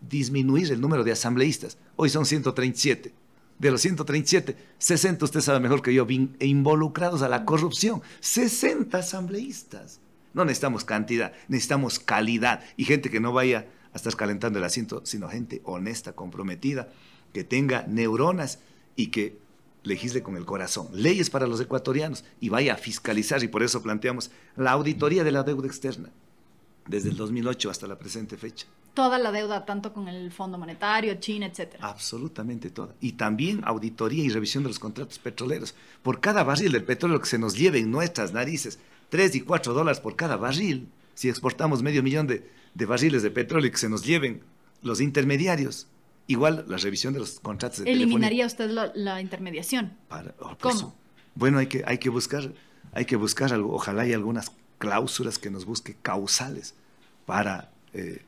disminuir el número de asambleístas. Hoy son 137. De los 137, 60, usted sabe mejor que yo, involucrados a la corrupción. 60 asambleístas. No necesitamos cantidad, necesitamos calidad y gente que no vaya a estar calentando el asiento, sino gente honesta, comprometida, que tenga neuronas y que legisle con el corazón. Leyes para los ecuatorianos y vaya a fiscalizar y por eso planteamos la auditoría de la deuda externa desde el 2008 hasta la presente fecha toda la deuda, tanto con el Fondo Monetario, China, etcétera. Absolutamente toda. Y también auditoría y revisión de los contratos petroleros. Por cada barril del petróleo que se nos lleve en nuestras narices, 3 y 4 dólares por cada barril, si exportamos medio millón de, barriles de petróleo que se nos lleven los intermediarios. Igual la revisión de los contratos de ¿Eliminaría usted la, intermediación? Oh, ¿Cómo? Bueno, hay que, hay que buscar, hay que buscar algo, ojalá hay algunas cláusulas que nos busque causales para eh,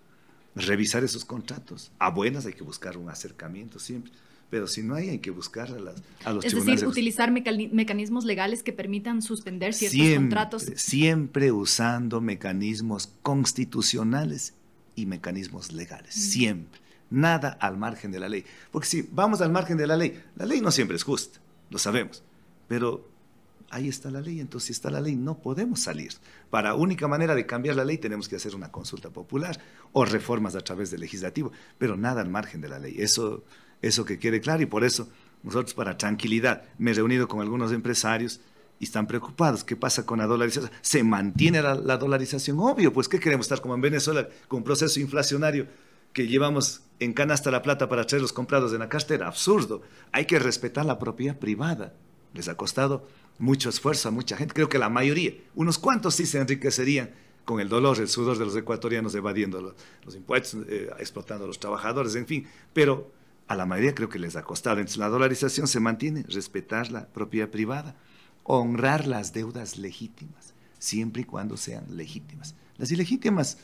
revisar esos contratos. A buenas hay que buscar un acercamiento siempre, pero si no hay, hay que buscar a, las, a los Es decir, utilizar mecanismos legales que permitan suspender ciertos contratos. Siempre usando mecanismos constitucionales y mecanismos legales, siempre. Nada al margen de la ley. Porque si vamos al margen de la ley, la ley no siempre es justa, lo sabemos, pero ahí está la ley, entonces si está la ley no podemos salir. Para única manera de cambiar la ley tenemos que hacer una consulta popular o reformas a través del legislativo, pero nada al margen de la ley. Eso, eso que quede claro y por eso nosotros para tranquilidad me he reunido con algunos empresarios y están preocupados. ¿Qué pasa con la dolarización? ¿Se mantiene la, la dolarización? Obvio, pues ¿qué queremos estar como en Venezuela con un proceso inflacionario que llevamos en canasta la plata para traer los comprados en la cartera? Absurdo. Hay que respetar la propiedad privada. Les ha costado mucho esfuerzo a mucha gente. Creo que la mayoría, unos cuantos sí se enriquecerían con el dolor, el sudor de los ecuatorianos evadiendo los, impuestos, eh, explotando a los trabajadores, en fin. Pero a la mayoría creo que les ha costado. Entonces la dolarización se mantiene, respetar la propiedad privada, honrar las deudas legítimas, siempre y cuando sean legítimas. Las ilegítimas,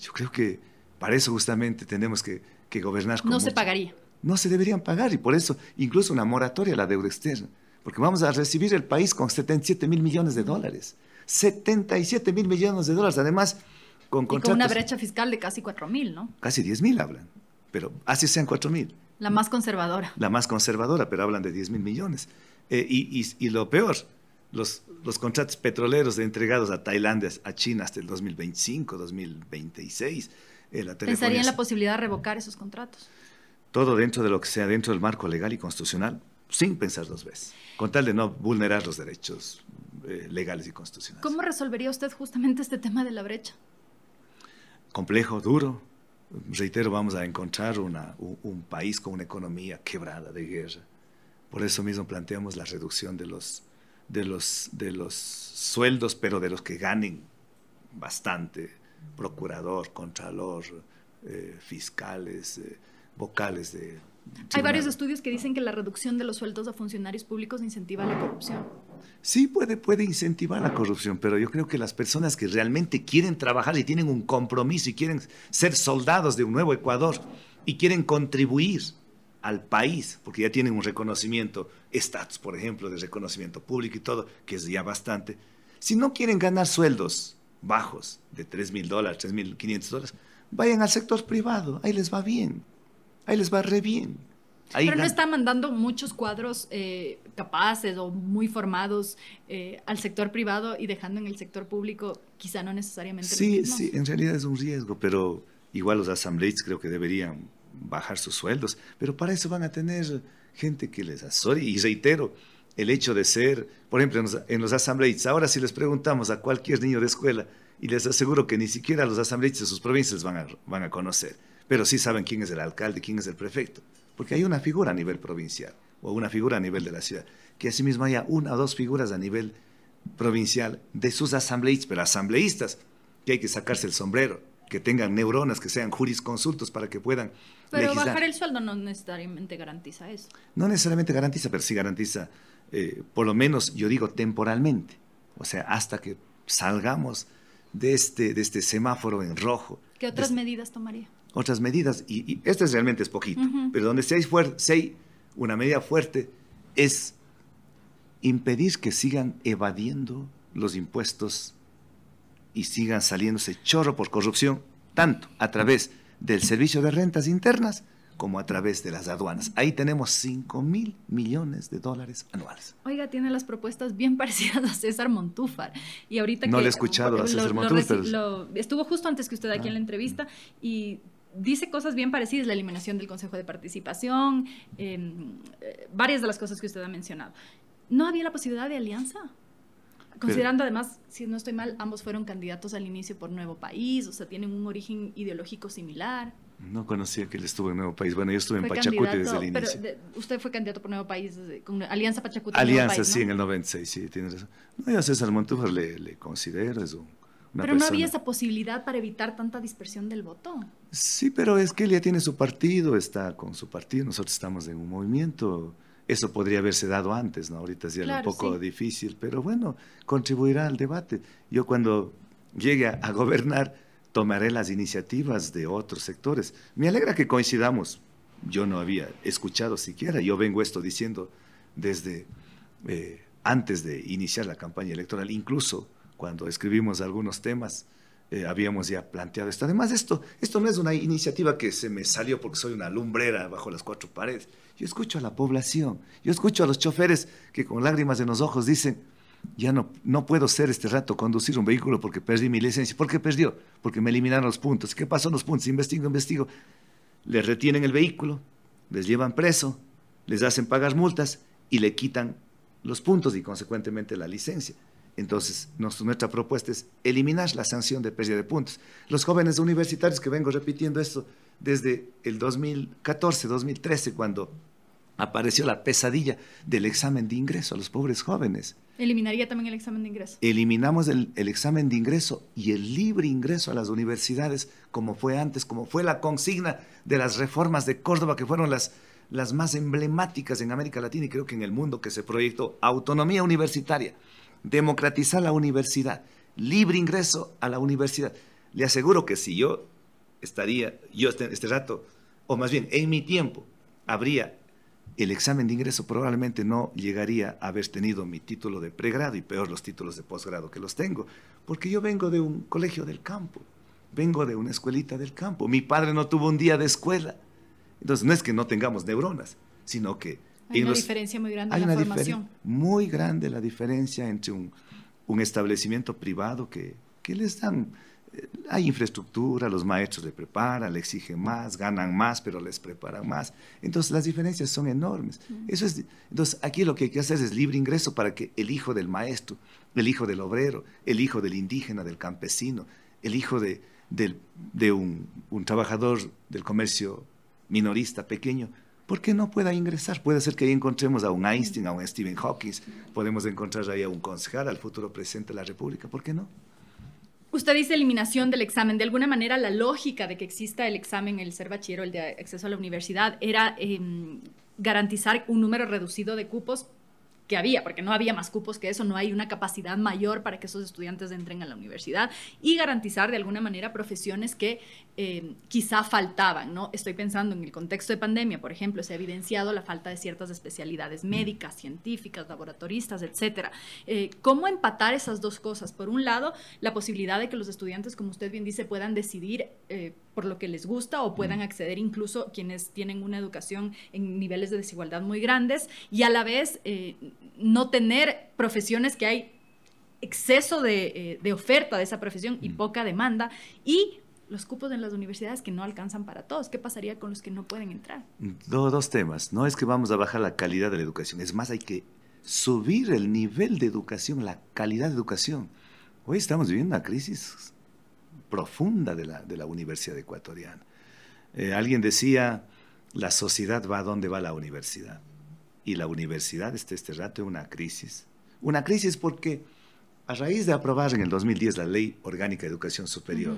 yo creo que para eso justamente tenemos que, gobernar. no se pagaría. no se deberían pagar y por eso incluso una moratoria a la deuda externa, porque vamos a recibir el país con 77 mil millones de dólares. 77 mil millones de dólares, además con contratos. Y con una brecha fiscal de casi 4 mil, ¿no? Casi 10 mil hablan, pero así sean 4 mil. La más conservadora. La más conservadora, pero hablan de 10 mil millones. Eh, y, y, lo peor, los, los contratos petroleros entregados a Tailandia, a China hasta el 2025, 2026. Eh, la ¿Pensaría en la posibilidad de revocar esos contratos? Todo dentro de lo que sea dentro del marco legal y constitucional, sin pensar dos veces, con tal de no vulnerar los derechos eh, legales y constitucionales. ¿Cómo resolvería usted justamente este tema de la brecha? Complejo, duro. Reitero, vamos a encontrar una, un país con una economía quebrada de guerra. Por eso mismo planteamos la reducción de los de los, de los sueldos, pero de los que ganen bastante, procurador, contralor, eh, fiscales, eh, vocales de... Hay varios estudios que dicen que la reducción de los sueldos a funcionarios públicos incentiva la corrupción. Sí, puede, puede incentivar la corrupción, pero yo creo que las personas que realmente quieren trabajar y tienen un compromiso y quieren ser soldados de un nuevo Ecuador y quieren contribuir al país, porque ya tienen un reconocimiento, estatus, por ejemplo, de reconocimiento público y todo, que es ya bastante. Si no quieren ganar sueldos bajos de 3 mil dólares, 3 mil 500 dólares, vayan al sector privado, ahí les va bien, ahí les va re bien. Pero no está mandando muchos cuadros eh, capaces o muy formados eh, al sector privado y dejando en el sector público quizá no necesariamente. Sí, sí, en realidad es un riesgo, pero igual los asambleístas creo que deberían bajar sus sueldos, pero para eso van a tener gente que les asesore. Y reitero, el hecho de ser, por ejemplo, en los, asambleístas, ahora si les preguntamos a cualquier niño de escuela, y les aseguro que ni siquiera los asambleístas de sus provincias van a, van a conocer, pero sí saben quién es el alcalde, quién es el prefecto, porque hay una figura a nivel provincial o una figura a nivel de la ciudad, que asimismo haya una o dos figuras a nivel provincial de sus asambleístas, pero asambleístas, que hay que sacarse el sombrero que tengan neuronas, que sean jurisconsultos para que puedan. Pero bajar el sueldo no necesariamente garantiza eso. No necesariamente garantiza, pero sí garantiza, eh, por lo menos yo digo temporalmente, o sea, hasta que salgamos de este, de este semáforo en rojo. ¿Qué otras medidas tomaría? Otras medidas, y, esto es realmente es poquito, pero donde hay, si hay una medida fuerte es impedir que sigan evadiendo los impuestos y sigan saliéndose chorro por corrupción, tanto a través del servicio de rentas internas como a través de las aduanas. Ahí tenemos 5 mil millones de dólares anuales. Oiga, tiene las propuestas bien parecidas a César Montúfar. Y ahorita no le he escuchado a César Montúfar. estuvo justo antes que usted aquí en la ah. entrevista y dice cosas bien parecidas, la eliminación del Consejo de Participación, em, eh, varias de las cosas que usted ha mencionado. ¿No había la posibilidad de alianza? Considerando además, si no estoy mal, ambos fueron candidatos al inicio por Nuevo País, o sea, tienen un origen ideológico similar. No conocía que él estuvo en Nuevo País. Bueno, yo estuve en Pachacuti desde el inicio. Pero usted fue candidato por Nuevo País, con Alianza Pachacuti. Alianza, sí, en el 96, sí, tienes razón. No, yo a César Montúfar le, le considero, eso. pero no había esa posibilidad para evitar tanta dispersión del voto. Sí, pero es que él ya tiene su partido, está con su partido, nosotros estamos en un movimiento eso podría haberse dado antes, ¿no? Ahorita es ya un poco difícil, pero bueno, contribuirá al debate. Yo cuando llegue a, gobernar tomaré las iniciativas de otros sectores. Me alegra que coincidamos. Yo no había escuchado siquiera, yo vengo esto diciendo desde eh, antes de iniciar la campaña electoral, incluso cuando escribimos algunos temas, eh, habíamos ya planteado esto. Además, esto, esto no es una iniciativa que se me salió porque soy una lumbrera bajo las cuatro paredes. Yo escucho a la población, yo escucho a los choferes que con lágrimas en los ojos dicen, ya no, no puedo ser este rato conducir un vehículo porque perdí mi licencia. ¿Por qué perdió? Porque me eliminaron los puntos. ¿Qué pasó en los puntos? Investigo, investigo. Les retienen el vehículo, les llevan preso, les hacen pagar multas y le quitan los puntos y consecuentemente la licencia. Entonces, nuestra propuesta es eliminar la sanción de pérdida de puntos. Los jóvenes universitarios, que vengo repitiendo esto desde el 2014, 2013, cuando apareció la pesadilla del examen de ingreso a los pobres jóvenes. ¿Eliminaría también el examen de ingreso? Eliminamos el, examen de ingreso y el libre ingreso a las universidades, como fue antes, como fue la consigna de las reformas de Córdoba, que fueron las, las más emblemáticas en América Latina y creo que en el mundo, que se proyectó autonomía universitaria democratizar la universidad, libre ingreso a la universidad. Le aseguro que si yo estaría, yo este, este rato, o más bien en mi tiempo, habría el examen de ingreso probablemente no llegaría a haber tenido mi título de pregrado y peor los títulos de posgrado que los tengo, porque yo vengo de un colegio del campo, vengo de una escuelita del campo, mi padre no tuvo un día de escuela, entonces no es que no tengamos neuronas, sino que... Hay una diferencia muy grande en la formación. Muy grande la diferencia entre un, un establecimiento privado que, que les dan hay infraestructura, los maestros le preparan, le exigen más, ganan más, pero les preparan más. Entonces las diferencias son enormes. Eso es, entonces aquí lo que hay que hacer es libre ingreso para que el hijo del maestro, el hijo del obrero, el hijo del indígena, del campesino, el hijo de, de un, un, trabajador del comercio minorista pequeño, ¿por qué no pueda ingresar? Puede ser que ahí encontremos a un Einstein, a un Stephen Hawking, podemos encontrar ahí a un concejal, al futuro presidente de la República, ¿por qué no? Usted dice eliminación del examen. De alguna manera, la lógica de que exista el examen, el ser bachillero, el de acceso a la universidad, era em, garantizar un número reducido de cupos que había, porque no había más cupos que eso, no hay una capacidad mayor para que esos estudiantes entren a la universidad y garantizar de alguna manera profesiones que eh, quizá faltaban, ¿no? Estoy pensando en el contexto de pandemia, por ejemplo, se ha evidenciado la falta de ciertas especialidades médicas, científicas, laboratoristas, etcétera. Eh, ¿Cómo empatar esas dos cosas? Por un lado, la posibilidad de que los estudiantes, como usted bien dice, puedan decidir eh, por lo que les gusta o puedan acceder incluso quienes tienen una educación en niveles de desigualdad muy grandes y a la vez no tener profesiones que hay exceso de, oferta de esa profesión y poca demanda y los cupos en las universidades que no alcanzan para todos. ¿Qué pasaría con los que no pueden entrar? dos temas. No es que vamos a bajar la calidad de la educación, es más, hay que subir el nivel de educación, la calidad de educación. Hoy estamos viviendo una crisis profunda de la, de la universidad ecuatoriana. Eh, alguien decía, la sociedad va a donde va la universidad. Y la universidad está este rato en una crisis. Una crisis porque a raíz de aprobar en el 2010 la Ley Orgánica de Educación Superior,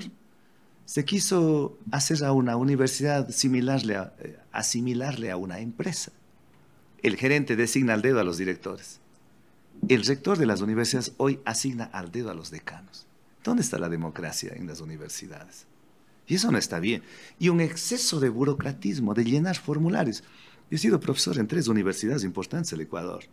se quiso hacer a una universidad similarle a, eh, asimilarle a una empresa. El gerente designa al dedo a los directores. El rector de las universidades hoy asigna al dedo a los decanos. ¿Dónde está la democracia en las universidades? Y eso no está bien. Y un exceso de burocratismo, de llenar formularios. Yo he sido profesor en tres universidades importantes del Ecuador.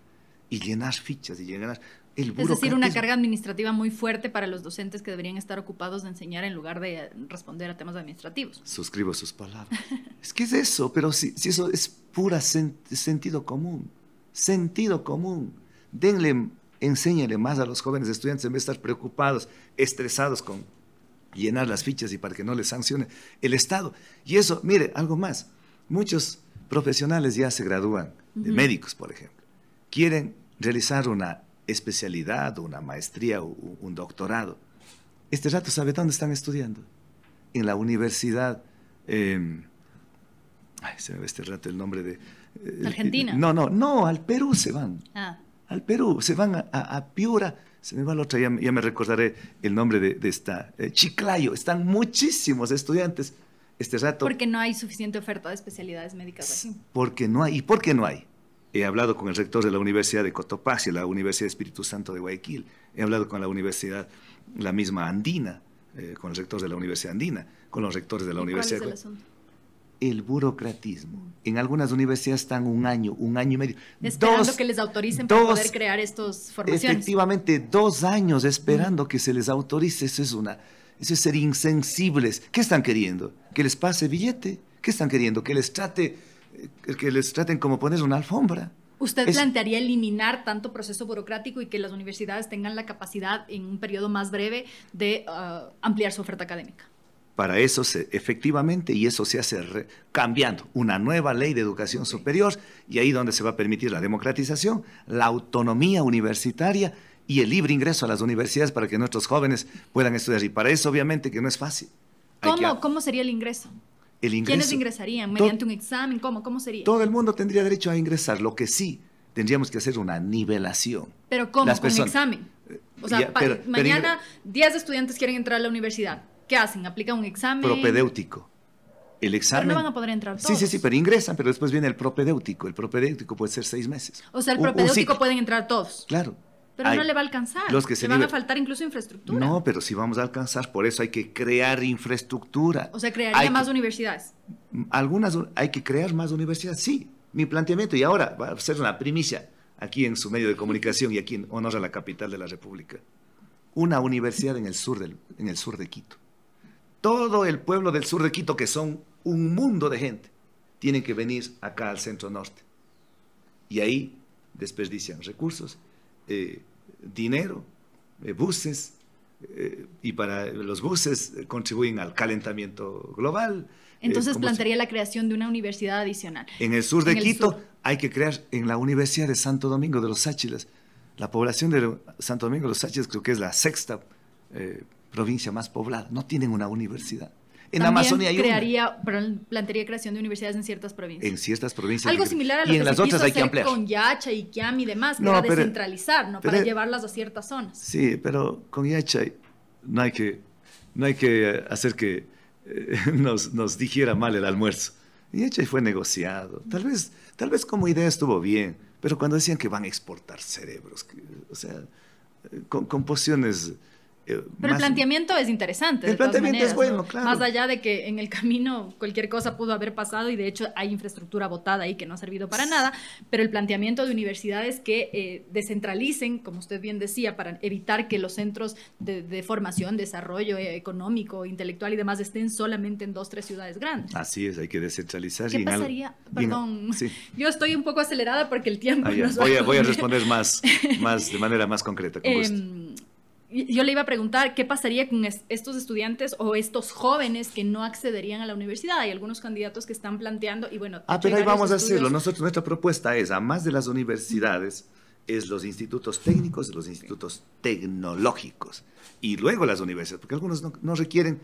Y llenar fichas y llenar es decir, una carga administrativa muy fuerte para los docentes que deberían estar ocupados de enseñar en lugar de responder a temas administrativos. Suscribo sus palabras. es que es eso, pero si, si eso es pura sentido común, sentido común. Denle, enséñale más a los jóvenes estudiantes en vez de estar preocupados, estresados con llenar las fichas y para que no les sancione el Estado. Y eso, mire, algo más. Muchos profesionales ya se gradúan, de médicos, por ejemplo. Quieren realizar una especialidad, una maestría o un doctorado. Este rato, ¿sabe dónde están estudiando? En la universidad. Eh, ay, se me ve este rato el nombre de. Eh, Argentina. No, no, no, al Perú se van. Ah. Al Perú, se van a, a, Piura. Se me va la otra, ya, ya me recordaré el nombre de, de esta. Eh, Chiclayo. Están muchísimos estudiantes este rato. Porque no hay suficiente oferta de especialidades médicas aquí. Porque no hay. ¿Y por qué no hay? He hablado con el rector de la Universidad de Cotopaxi, la Universidad de Espíritu Santo de Guayaquil. He hablado con la Universidad, la misma Andina, eh, con el rector de la Universidad Andina, con los rectores de la Universidad. ¿Cuál es el, el burocratismo. En algunas universidades están un año, un año y medio. Esperando que les autoricen para poder crear estos formaciones. Efectivamente, dos años esperando que se les autorice. Eso es una, eso es ser insensibles. ¿Qué están queriendo? ¿Que les pase billete? ¿Qué están queriendo? ¿Que les trate que les traten como poner una alfombra. ¿Usted plantearía eliminar tanto proceso burocrático y que las universidades tengan la capacidad en un periodo más breve de uh, ampliar su oferta académica? Para eso, se, efectivamente, y eso se hace cambiando una nueva ley de educación superior, y ahí donde se va a permitir la democratización, la autonomía universitaria y el libre ingreso a las universidades para que nuestros jóvenes puedan estudiar. Y para eso, obviamente, que no es fácil. ¿Cómo, ¿Cómo sería el ingreso? ¿Quiénes ingresarían? ¿Mediante un examen? ¿Cómo? ¿Cómo sería? Todo el mundo tendría derecho a ingresar. Lo que sí, tendríamos que hacer una nivelación. ¿Pero cómo? ¿Con examen? O sea, mañana 10 estudiantes quieren entrar a la universidad. ¿Qué hacen? ¿Aplican un examen? Propedéutico. El examen. Pero no van a poder entrar todos. Sí, sí, sí, pero ingresan, pero después viene el propedéutico. El propedéutico puede ser seis meses. O sea, el propedéutico pueden entrar todos. Claro. Pero no le va a alcanzar. Los que se le van a faltar incluso infraestructura. No, pero sí vamos a alcanzar. Por eso hay que crear infraestructura. O sea, crearía más universidades. algunas hay que crear más universidades, sí, mi planteamiento, y ahora va a ser una primicia aquí en su medio de comunicación y aquí en honor a la capital de la República, una universidad en el sur, del, en el sur de Quito. Todo el pueblo del sur de Quito, que son un mundo de gente, tienen que venir acá al centro norte. Y ahí desperdician recursos, eh, dinero, eh, buses, eh, y para los buses contribuyen al calentamiento global. Entonces plantearía la creación de una universidad adicional. En el sur de Quito hay que crear en la Universidad de Santo Domingo de los Sáchilas. La población de Santo Domingo de los Sáchilas creo que es la sexta provincia más poblada. No tienen una universidad. En Amazonia hay crearía, una. plantearía creación de universidades en ciertas provincias. En ciertas provincias. Algo similar a lo que las se otras hay que ampliar. con Yacha y Kiam y demás, que era descentralizar, ¿no? Para llevarlas a ciertas zonas. Sí, pero con Yacha no hay que, no hay que hacer que eh, nos, nos dijera mal el almuerzo. Yacha fue negociado. Tal vez, tal vez como idea estuvo bien, pero cuando decían que van a exportar cerebros, o sea, eh, con, con pociones eh, Pero el planteamiento es interesante. El planteamiento es bueno, claro. Más allá de que en el camino cualquier cosa pudo haber pasado y de hecho hay infraestructura botada ahí que no ha servido para nada, pero el planteamiento de universidades que eh, descentralicen, como usted bien decía, para evitar que los centros de, formación, desarrollo eh, económico, intelectual y demás estén solamente en dos, tres ciudades grandes. Así es, hay que descentralizar. ¿Qué pasaría? Perdón, yo estoy un poco acelerada porque el tiempo... Ah, voy, a, voy, a, responder más, más de manera más concreta. Con gusto. Em, yo le iba a preguntar qué pasaría con estos estudiantes o estos jóvenes que no accederían a la universidad. Hay algunos candidatos que están planteando y bueno. Ah, pero ahí vamos a hacerlo. Nosotros, nuestra propuesta es, a más de las universidades, es los institutos técnicos y los institutos tecnológicos. Y luego las universidades, porque algunos no, requieren...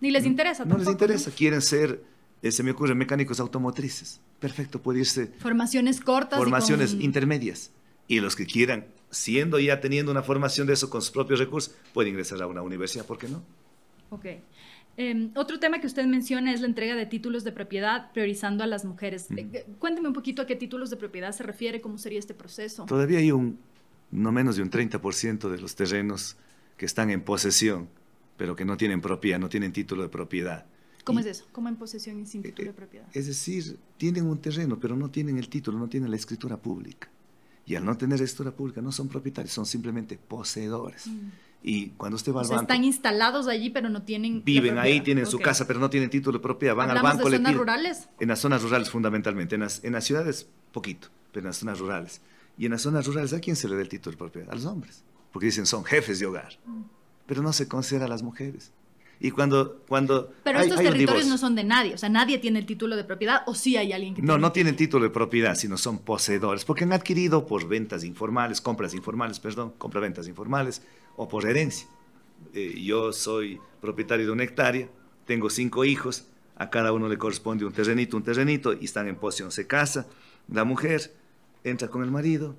Ni les interesa. No, les interesa, quieren ser, eh, se me ocurre, mecánicos automotrices. Perfecto, puede irse... Formaciones cortas. Formaciones intermedias. Y los que quieran siendo ya teniendo una formación de eso con sus propios recursos, puede ingresar a una universidad, ¿por qué no? Ok. Em, otro tema que usted menciona es la entrega de títulos de propiedad priorizando a las mujeres. Eh, cuénteme un poquito a qué títulos de propiedad se refiere, cómo sería este proceso. Todavía hay un, no menos de un 30% de los terrenos que están en posesión, pero que no tienen propiedad, no tienen título de propiedad. ¿Cómo es eso? ¿Cómo en posesión y sin título de propiedad? Es decir, tienen un terreno, pero no tienen el título, no tienen la escritura pública. Y al no tener escritura pública no son propietarios, son simplemente poseedores. Mm. Y cuando usted va al banco... Están instalados allí, pero no tienen... Viven ahí, tienen su casa, pero no tienen título de propiedad. Van al banco... de zonas rurales? En las zonas rurales fundamentalmente. En las, en las ciudades poquito, pero en las zonas rurales. Y en las zonas rurales, ¿a quién se le da el título de propiedad? A los hombres. Porque dicen, son jefes de hogar. Mm. Pero no se considera a las mujeres. Y cuando, cuando Pero estos territorios no son de nadie, o sea, nadie tiene el título de propiedad o sí hay alguien que No, no tienen título de propiedad, sino son poseedores, porque han adquirido por ventas informales, compras informales, perdón, compra-ventas informales o por herencia. Eh, yo soy propietario de una hectárea, tengo cinco hijos, a cada uno le corresponde un terrenito, un terrenito, y están en posesión. Se casa, la mujer entra con el marido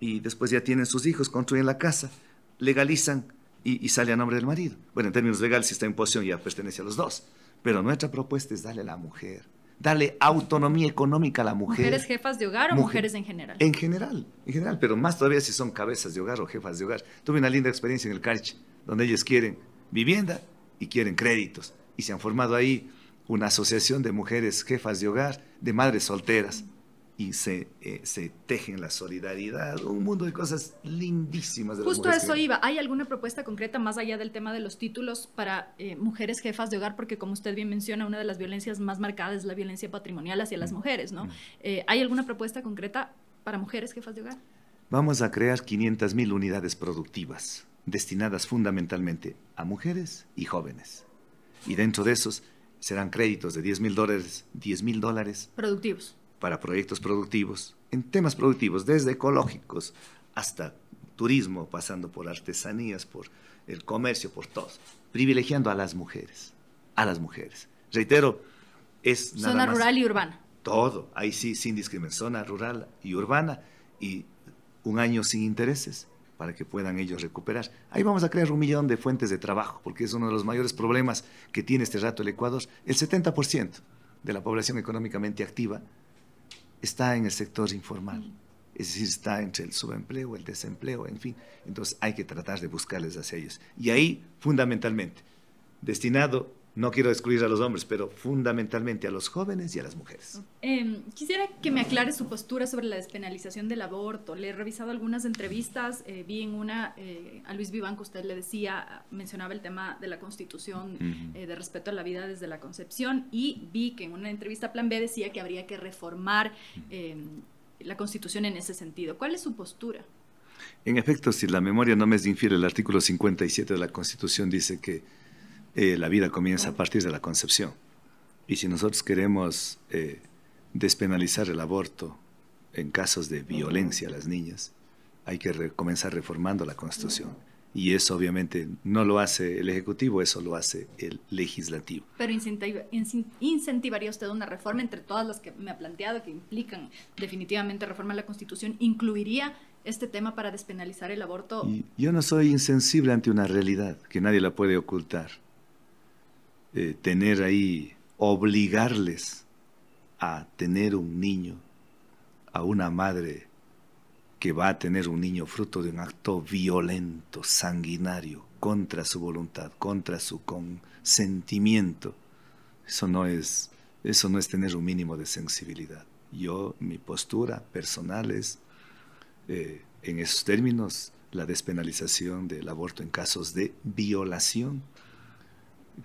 y después ya tienen sus hijos, construyen la casa, legalizan y, sale a nombre del marido. Bueno, en términos legales, si está en posición ya pertenece a los dos. Pero nuestra propuesta es darle a la mujer, darle autonomía económica a la mujer. ¿Mujeres jefas de hogar o mujeres en general? En general, en general, pero más todavía si son cabezas de hogar o jefas de hogar. Tuve una linda experiencia en el Carche, donde ellos quieren vivienda y quieren créditos. Y se han formado ahí una asociación de mujeres jefas de hogar, de madres solteras y se, eh, se tejen la solidaridad, un mundo de cosas lindísimas. De Justo a eso iba. ¿Hay alguna propuesta concreta más allá del tema de los títulos para eh, mujeres jefas de hogar? Porque como usted bien menciona, una de las violencias más marcadas es la violencia patrimonial hacia las mm. mujeres, ¿no? Mm. Eh, ¿Hay alguna propuesta concreta para mujeres jefas de hogar? Vamos a crear 500 mil unidades productivas destinadas fundamentalmente a mujeres y jóvenes. Y dentro de esos serán créditos de 10 mil dólares, 10 mil dólares. Productivos para proyectos productivos, en temas productivos, desde ecológicos hasta turismo, pasando por artesanías, por el comercio, por todo, privilegiando a las mujeres, a las mujeres. Reitero, es nada Zona rural y urbana. Todo, ahí sí, sin discriminación, zona rural y urbana, y un año sin intereses para que puedan ellos recuperar. Ahí vamos a crear un millón de fuentes de trabajo, porque es uno de los mayores problemas que tiene este rato el Ecuador. El 70% de la población económicamente activa está en el sector informal. Es decir, está entre el subempleo, el desempleo, en fin. Entonces hay que tratar de buscarles hacia ellos. Y ahí, fundamentalmente, destinado no quiero excluir a los hombres, pero fundamentalmente a los jóvenes y a las mujeres. Em, quisiera que me aclare su postura sobre la despenalización del aborto. Le he revisado algunas entrevistas, eh, vi en una eh, a Luis Vivanco, usted le decía, mencionaba el tema de la constitución eh, de respeto a la vida desde la concepción y vi que en una entrevista a Plan B decía que habría que reformar em, la constitución en ese sentido. ¿Cuál es su postura? En efecto, si la memoria no me es infiel, el artículo 57 de la constitución dice que eh, la vida comienza a partir de la concepción. Y si nosotros queremos eh, despenalizar el aborto en casos de violencia a las niñas, hay que comenzar reformando la Constitución. Y eso obviamente no lo hace el Ejecutivo, eso lo hace el Legislativo. Pero incentivaría usted una reforma entre todas las que me ha planteado que implican definitivamente reforma la Constitución, ¿incluiría este tema para despenalizar el aborto? yo no soy insensible ante una realidad que nadie la puede ocultar. Eh, tener ahí, obligarles a tener un niño, a una madre que va a tener un niño fruto de un acto violento, sanguinario, contra su voluntad, contra su consentimiento. Eso no es, eso no es tener un mínimo de sensibilidad. Yo, mi postura personal es, eh, en esos términos, la despenalización del aborto en casos de violación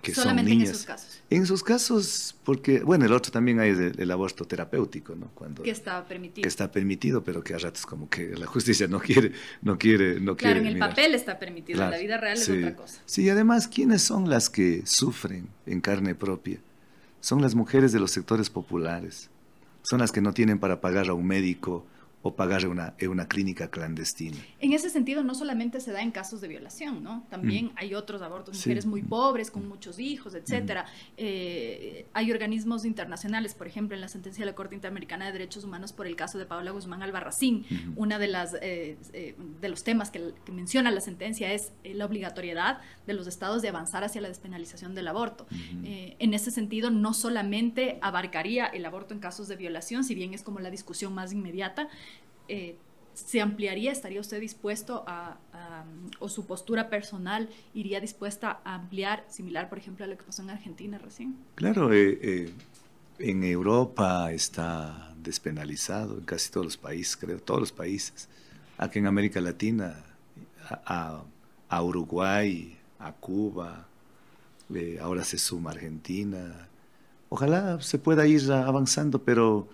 que Solamente en esos casos. En esos casos, porque, bueno, el otro también hay el, aborto terapéutico, ¿no? Cuando, que está permitido. Que está permitido, pero que a ratos como que la justicia no quiere, no quiere, no claro, en el papel está permitido, en la vida real es otra cosa. Sí, además, ¿quiénes son las que sufren en carne propia? Son las mujeres de los sectores populares. Son las que no tienen para pagar a un médico o pagar una, en una clínica clandestina. En ese sentido, no solamente se da en casos de violación, ¿no? También mm. hay otros abortos, mujeres muy pobres, con muchos hijos, etcétera. Mm. Eh, hay organismos internacionales, por ejemplo, en la sentencia de la Corte Interamericana de Derechos Humanos por el caso de Paula Guzmán Albarracín, una de las eh, eh, de los temas que, menciona la sentencia es la obligatoriedad de los estados de avanzar hacia la despenalización del aborto. en ese sentido, no solamente abarcaría el aborto en casos de violación, si bien es como la discusión más inmediata, eh, ¿se ampliaría? ¿Estaría usted dispuesto a, o su postura personal iría dispuesta a ampliar, similar, por ejemplo, a lo que pasó en Argentina recién? Claro, eh, eh, en Europa está despenalizado, en casi todos los países, creo, todos los países. Aquí en América Latina, a, a Uruguay, a Cuba, ahora se suma Argentina. Ojalá se pueda ir avanzando, pero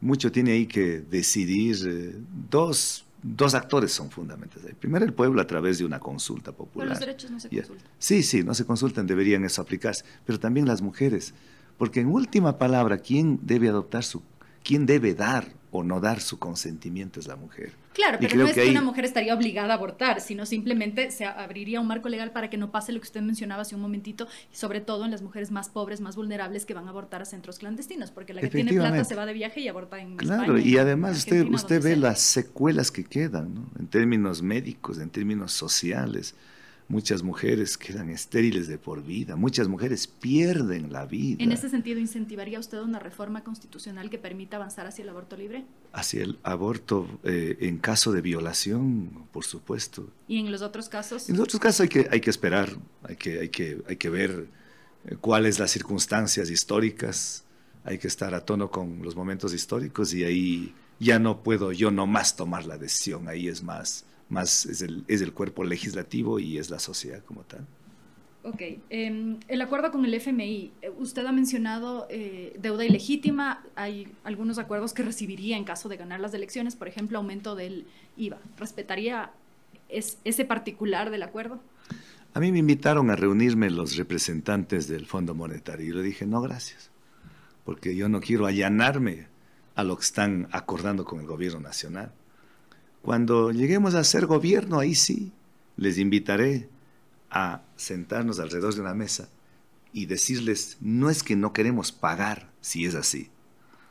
mucho tiene ahí que decidir. Eh, dos, dos actores son fundamentales. Primero, el pueblo a través de una consulta popular. Pero los derechos no se consultan. Sí, sí, no se consultan, deberían eso aplicarse. Pero también las mujeres. Porque en última palabra, ¿quién debe adoptar su, quién debe dar o no dar su consentimiento es la mujer. Claro, pero no es que, una mujer estaría obligada a abortar, sino simplemente se abriría un marco legal para que no pase lo que usted mencionaba hace un momentito, sobre todo en las mujeres más pobres, más vulnerables que van a abortar a centros clandestinos, porque la que tiene plata se va de viaje y aborta en Claro, y además usted, usted ve las secuelas que quedan, ¿no? en términos médicos, en términos sociales Muchas mujeres quedan estériles de por vida, muchas mujeres pierden la vida. ¿En ese sentido incentivaría usted una reforma constitucional que permita avanzar hacia el aborto libre? Hacia el aborto eh, en caso de violación, por supuesto. ¿Y en los otros casos? En los otros casos hay que, hay que esperar, hay que, hay, que, hay que ver eh, cuáles las circunstancias históricas, hay que estar a tono con los momentos históricos y ahí ya no puedo yo nomás tomar la decisión, ahí es más más es el, es el cuerpo legislativo y es la sociedad como tal. Ok, em, el acuerdo con el FMI, eh, usted ha mencionado eh, deuda ilegítima, hay algunos acuerdos que recibiría en caso de ganar las elecciones, por ejemplo, aumento del IVA. ¿Respetaría ese particular del acuerdo? A mí me invitaron a reunirme los representantes del Fondo Monetario y le dije, no, gracias, porque yo no quiero allanarme a lo que están acordando con el gobierno nacional. Cuando lleguemos a ser gobierno, ahí sí, les invitaré a sentarnos alrededor de una mesa y decirles, no es que no queremos pagar, si es así,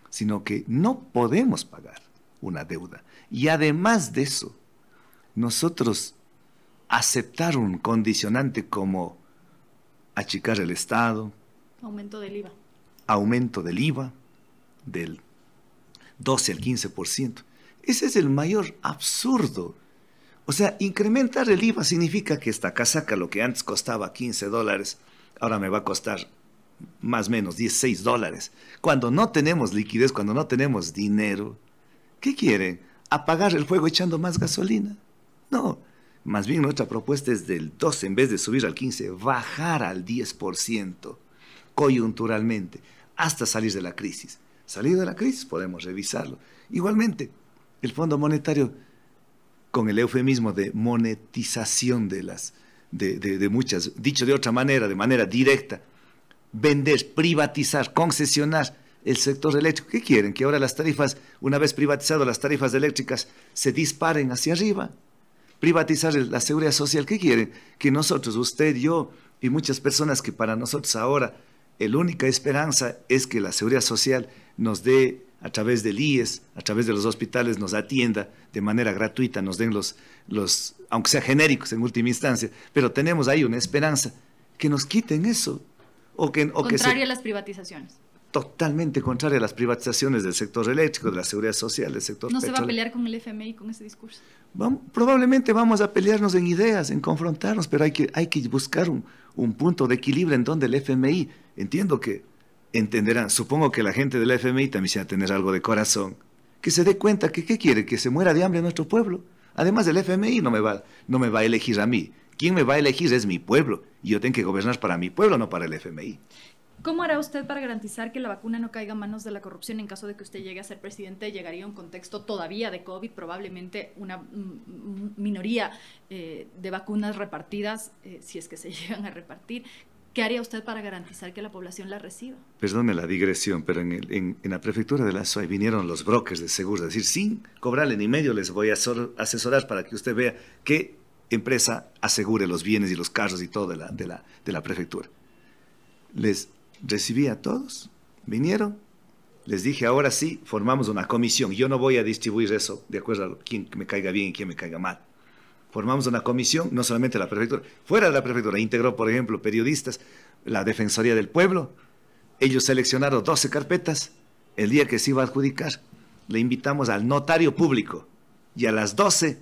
sino que no podemos pagar una deuda. Y además de eso, nosotros aceptar un condicionante como achicar el Estado, aumento del IVA, aumento del IVA del 12 al 15%, ese es el mayor absurdo. O sea, incrementar el IVA significa que esta casaca, lo que antes costaba 15 dólares, ahora me va a costar más o menos 16 dólares. Cuando no tenemos liquidez, cuando no tenemos dinero, ¿qué quieren? ¿Apagar el fuego echando más gasolina? No, más bien nuestra propuesta es del 12, en vez de subir al 15, bajar al 10% coyunturalmente hasta salir de la crisis. Salido de la crisis podemos revisarlo. Igualmente, el Fondo Monetario, con el eufemismo de monetización de las, de, muchas, dicho de otra manera, de manera directa, vender, privatizar, concesionar el sector eléctrico. ¿Qué quieren? Que ahora las tarifas, una vez privatizado las tarifas eléctricas, se disparen hacia arriba privatizar la seguridad social. ¿Qué quieren? Que nosotros, usted, yo y muchas personas que para nosotros ahora la única esperanza es que la seguridad social nos dé a través del IES, a través de los hospitales, nos atienda de manera gratuita, nos den los, los, aunque sea genéricos en última instancia, pero tenemos ahí una esperanza, que nos quiten eso. O que, o Contrario a las privatizaciones totalmente contraria a las privatizaciones del sector eléctrico, de la seguridad social, del sector ¿No se va a pelear con el FMI con ese discurso? probablemente vamos a pelearnos en ideas, en confrontarnos, pero hay que, hay que buscar un, un punto de equilibrio en donde el FMI, entiendo que entenderán, supongo que la gente del FMI también se va a tener algo de corazón, que se dé cuenta que ¿qué quiere? Que se muera de hambre nuestro pueblo. Además del FMI no me va, no me va a elegir a mí. Quien me va a elegir es mi pueblo y yo tengo que gobernar para mi pueblo, no para el FMI. ¿Cómo hará usted para garantizar que la vacuna no caiga en manos de la corrupción en caso de que usted llegue a ser presidente? Llegaría a un contexto todavía de COVID, probablemente una minoría eh, de vacunas repartidas, eh, si es que se llegan a repartir. ¿Qué haría usted para garantizar que la población la reciba? Perdone la digresión, pero en, la prefectura de la SOAI vinieron los brokers de seguros, es decir, sin cobrarle ni medio les voy a asesorar para que usted vea qué empresa asegure los bienes y los carros y todo de la, de la, de la prefectura. Les recibí a todos, vinieron, les dije, ahora sí, formamos una comisión. Yo no voy a distribuir eso de acuerdo a quién me caiga bien y quién me caiga mal. Formamos una comisión, no solamente la prefectura, fuera de la prefectura, integró, por ejemplo, periodistas, la Defensoría del Pueblo. Ellos seleccionaron 12 carpetas. El día que se iba a adjudicar, le invitamos al notario público y a las 12,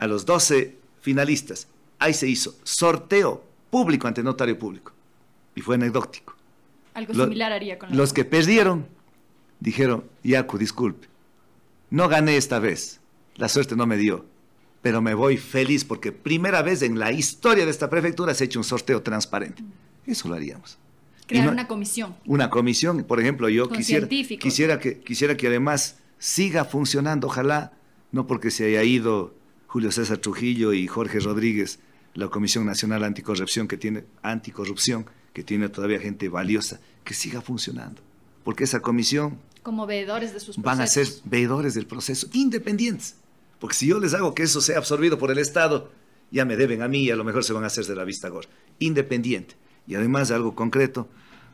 a los 12 finalistas. Ahí se hizo sorteo público ante notario público. Y fue anecdótico. Algo similar haría con Los que perdieron dijeron, Yaku, disculpe, no gané esta vez, la suerte no me dio, pero me voy feliz porque primera vez en la historia de esta prefectura se ha hecho un sorteo transparente. Eso lo haríamos. Crear una comisión. Una comisión, por ejemplo, yo quisiera, quisiera, que, quisiera que además siga funcionando, ojalá, no porque se haya ido Julio César Trujillo y Jorge Rodríguez, la Comisión Nacional Anticorrupción que tiene anticorrupción, que tiene todavía gente valiosa, que siga funcionando. Porque esa comisión... Como veedores de sus procesos. Van a ser veedores del proceso, independientes. Porque si yo les hago que eso sea absorbido por el Estado, ya me deben a mí y a lo mejor se van a hacer de la vista gorda. Independiente. Y además de algo concreto,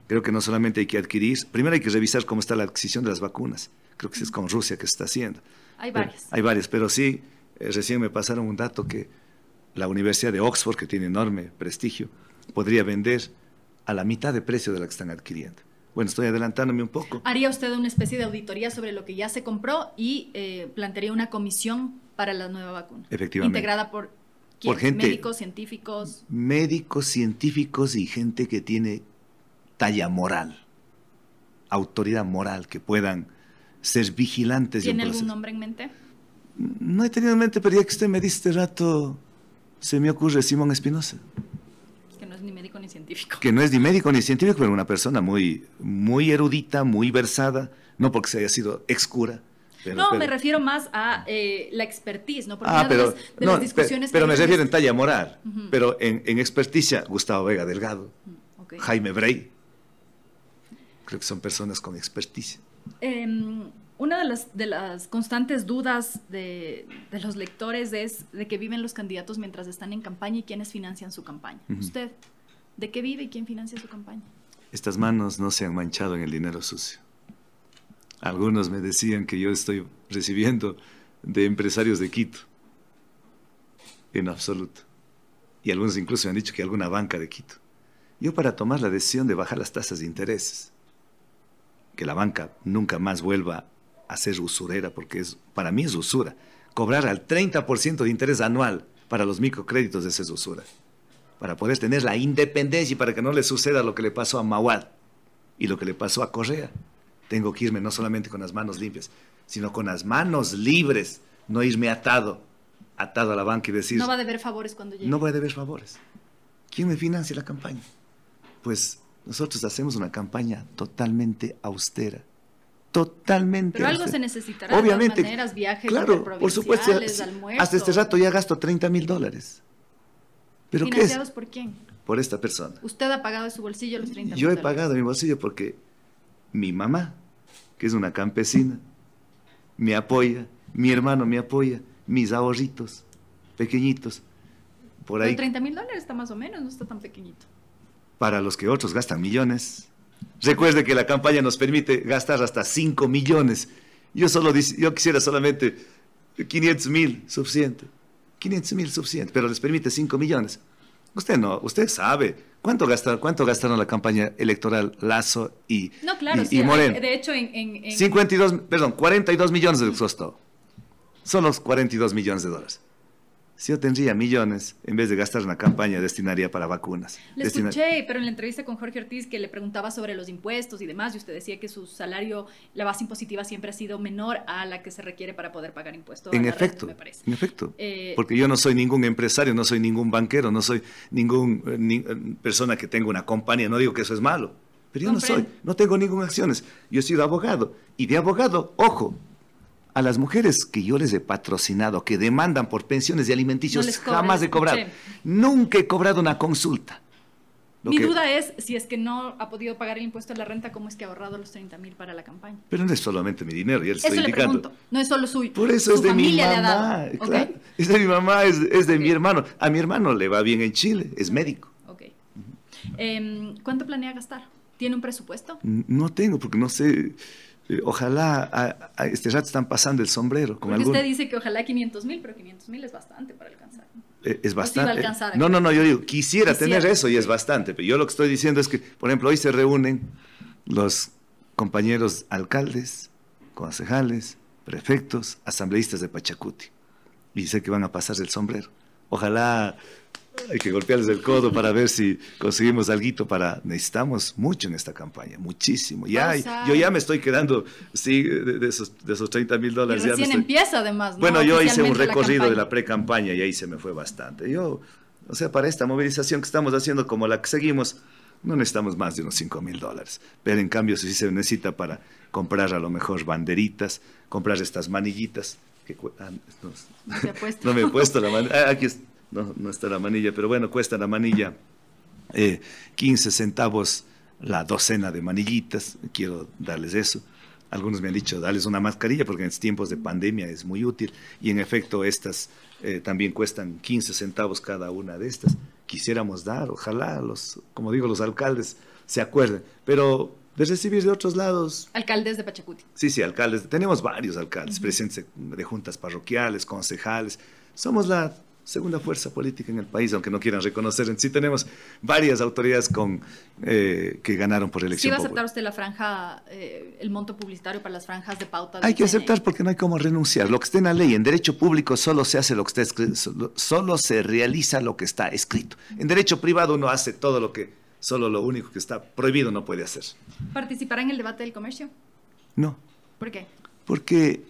creo que no solamente hay que adquirir, primero hay que revisar cómo está la adquisición de las vacunas. Creo que es con Rusia que se está haciendo. Hay varias. hay varias, pero sí, eh, recién me pasaron un dato que la Universidad de Oxford, que tiene enorme prestigio, podría vender a la mitad de precio de la que están adquiriendo. Bueno, estoy adelantándome un poco. ¿Haría usted una especie de auditoría sobre lo que ya se compró y eh, plantearía una comisión para la nueva vacuna? Efectivamente. Integrada por, por gente, médicos, científicos. Médicos, científicos y gente que tiene talla moral, autoridad moral, que puedan ser vigilantes. ¿Tiene algún nombre en mente? No he tenido en mente, pero ya que usted me dice este rato, se me ocurre Simón Espinosa ni médico ni científico. Que no es ni médico ni científico, pero una persona muy, muy erudita, muy versada, no porque se haya sido excura. no, me refiero más a eh, la expertise, ¿no? Porque ah, pero, de, las, discusiones pero, me refiero en talla moral, pero en, en, experticia, Gustavo Vega Delgado, Jaime Brey, creo que son personas con experticia. Em, una de las, de las constantes dudas de, de, los lectores es de que viven los candidatos mientras están en campaña y quiénes financian su campaña. Usted, ¿de qué vive y quién financia su campaña? Estas manos no se han manchado en el dinero sucio. Algunos me decían que yo estoy recibiendo de empresarios de Quito. En absoluto. Y algunos incluso me han dicho que alguna banca de Quito. Yo para tomar la decisión de bajar las tasas de intereses, que la banca nunca más vuelva a ser usurera, porque es, para mí es usura. Cobrar al 30% de interés anual para los microcréditos esa usura. Para poder tener la independencia y para que no le suceda lo que le pasó a Mawad. Y lo que le pasó a Correa, tengo que irme no solamente con las manos limpias, sino con las manos libres, no irme atado, atado a la banca y decir... No va a deber favores cuando llegue. No va a deber favores. ¿Quién me financia la campaña? Pues nosotros hacemos una campaña totalmente austera. Totalmente. Pero algo se necesitará. Obviamente. De maneras, viajes claro, por supuesto. Hasta este rato ya gasto 30 mil dólares. ¿Pero ¿Financiados por quién? Por esta persona. ¿Usted ha pagado de su bolsillo los 30 mil Yo he pagado de mi bolsillo porque mi mamá, que es una campesina, me apoya, mi hermano me apoya, mis ahorritos pequeñitos. Por ahí. 30 mil dólares está más o menos, no está tan pequeñito. Para los que otros gastan millones. Recuerde que la campaña nos permite gastar hasta 5 millones. Yo, solo, yo quisiera solamente 500 mil, suficiente. 500 mil, suficiente, pero les permite 5 millones. Usted no, usted sabe cuánto gastaron, cuánto gastaron la campaña electoral Lazo y, no, claro, y, Moreno. De hecho, en, en, 52, perdón, 42 millones de costó. Son los 42 millones de dólares. Si yo tendría millones, en vez de gastar una campaña, destinaría para vacunas. Le escuché, pero en la entrevista con Jorge Ortiz que le preguntaba sobre los impuestos y demás, y usted decía que su salario, la base impositiva siempre ha sido menor a la que se requiere para poder pagar impuestos. En efecto, me parece. en efecto. Eh, Porque yo no soy ningún empresario, no soy ningún banquero, no soy ninguna eh, eh, persona que tenga una compañía, no digo que eso es malo. Pero yo no soy, no tengo ninguna acciones. Yo he sido abogado. Y de abogado, ojo, a las mujeres que yo les he patrocinado, que demandan por pensiones y alimenticios, jamás he cobrado. Nunca he cobrado una consulta. Mi duda es si es que no ha podido pagar el impuesto a la renta, ¿cómo es que ha ahorrado los 30 mil para la campaña? Pero no es solamente mi dinero, ya le estoy indicando. no es solo suyo. Por eso es de mi mamá. Es de mi mamá, es, de mi hermano. A mi hermano le va bien en Chile, es médico. Ok. Em, ¿Cuánto planea gastar? ¿Tiene un presupuesto? No tengo, porque no sé. Eh, ojalá a, este rato están pasando el sombrero. Con Porque usted dice que ojalá 500 mil, pero 500 mil es bastante para alcanzar. Eh, es bastante. no, no, no, yo digo, quisiera, tener eso y es bastante, pero yo lo que estoy diciendo es que, por ejemplo, hoy se reúnen los compañeros alcaldes, concejales, prefectos, asambleístas de Pachacuti. Y sé que van a pasar el sombrero. Ojalá hay que golpearles el codo para ver si conseguimos algo para... Necesitamos mucho en esta campaña, muchísimo. Ya, yo ya me estoy quedando, sí, de, esos, de esos 30 mil dólares. Y recién empieza además, Bueno, yo hice un recorrido de la pre-campaña y ahí se me fue bastante. Yo, o sea, para esta movilización que estamos haciendo como la que seguimos, no necesitamos más de unos 5 mil dólares. Pero en cambio, si se necesita para comprar a lo mejor banderitas, comprar estas manillitas. Que, ah, no, me he puesto la manilla. Ah, aquí está no, está la manilla, pero bueno, cuesta la manilla 15 eh, centavos la docena de manillitas, quiero darles eso. Algunos me han dicho, darles una mascarilla porque en tiempos de pandemia es muy útil y en efecto estas eh, también cuestan 15 centavos cada una de estas. Quisiéramos dar, ojalá los, como digo, los alcaldes se acuerden, pero de recibir de otros lados. Alcaldes de Pachacuti. Sí, sí, alcaldes. Tenemos varios alcaldes, presidentes de juntas parroquiales, concejales. Somos la segunda fuerza política en el país, aunque no quieran reconocer. Sí tenemos varias autoridades con, eh, que ganaron por elección. ¿Sí va a aceptar usted la franja, eh, el monto publicitario para las franjas de pauta? Hay que aceptar porque no hay cómo renunciar. Lo que está en la ley, en derecho público solo se hace lo que está escrito, solo se realiza lo que está escrito. En derecho privado uno hace todo lo que, solo lo único que está prohibido no puede hacer. ¿Participará en el debate del comercio? No. ¿Por qué? Porque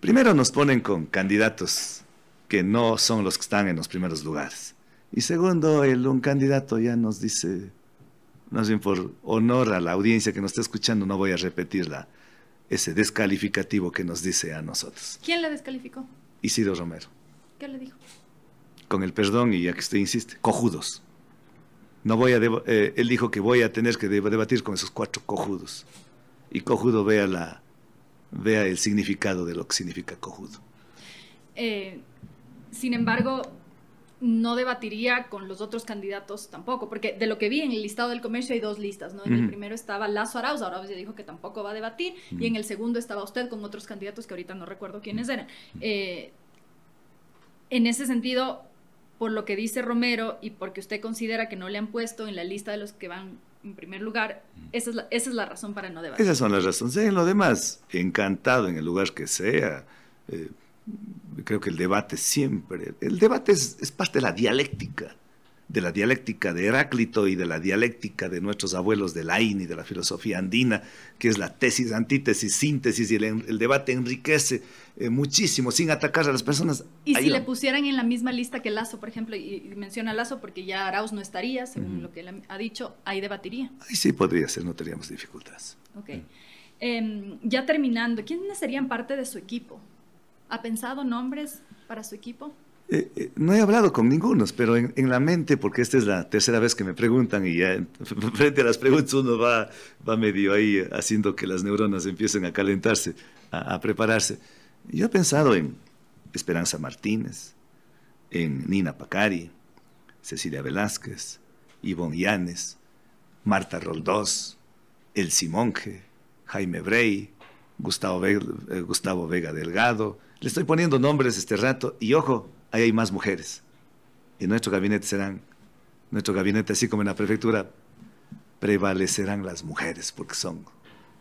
primero nos ponen con candidatos que no son los que están en los primeros lugares. Y segundo, el, un candidato ya nos dice, más bien por honor a la audiencia que nos está escuchando, no voy a repetir ese descalificativo que nos dice a nosotros. ¿Quién le descalificó? Isidro Romero. ¿Qué le dijo? Con el perdón, y ya que usted insiste, cojudos. No voy a eh, él dijo que voy a tener que debatir con esos cuatro cojudos. Y cojudo vea, la, vea el significado de lo que significa cojudo. Eh, sin embargo, no debatiría con los otros candidatos tampoco, porque de lo que vi en el listado del comercio hay dos listas, ¿no? En el primero estaba Lazo Arauz, Arauz ya dijo que tampoco va a debatir, y en el segundo estaba usted con otros candidatos que ahorita no recuerdo quiénes eran. Eh, en ese sentido, por lo que dice Romero y porque usted considera que no le han puesto en la lista de los que van en primer lugar, esa es la, esa es la razón para no debatir. Esas son las razones. En lo demás, encantado en el lugar que sea. Eh, creo que el debate siempre, el debate es, parte de la dialéctica. de la dialéctica de Heráclito y de la dialéctica de nuestros abuelos de Lain y de la filosofía andina, que es la tesis, antítesis, síntesis, y el, debate enriquece eh, muchísimo sin atacar a las personas. Y si le pusieran en la misma lista que Lazo, por ejemplo, y, menciona Lazo porque ya Arauz no estaría, según lo que él ha dicho, ahí debatiría. Ahí sí podría ser, no tendríamos dificultades. Ok. Em, ya terminando, ¿quiénes serían parte de su equipo? ¿Ha pensado nombres para su equipo? Eh, eh, no he hablado con ninguno, pero en, la mente, porque esta es la tercera vez que me preguntan y ya frente a las preguntas uno va, va medio ahí haciendo que las neuronas empiecen a calentarse, a, prepararse. Yo he pensado en Esperanza Martínez, en Nina Pacari, Cecilia Velázquez, Ivonne Llanes, Marta Roldós, El Simonje, Jaime Brey, Gustavo eh, Gustavo Vega Delgado. Le estoy poniendo nombres este rato y ojo, ahí hay más mujeres. Y nuestro gabinete serán, nuestro gabinete, así como en la prefectura, prevalecerán las mujeres, porque son,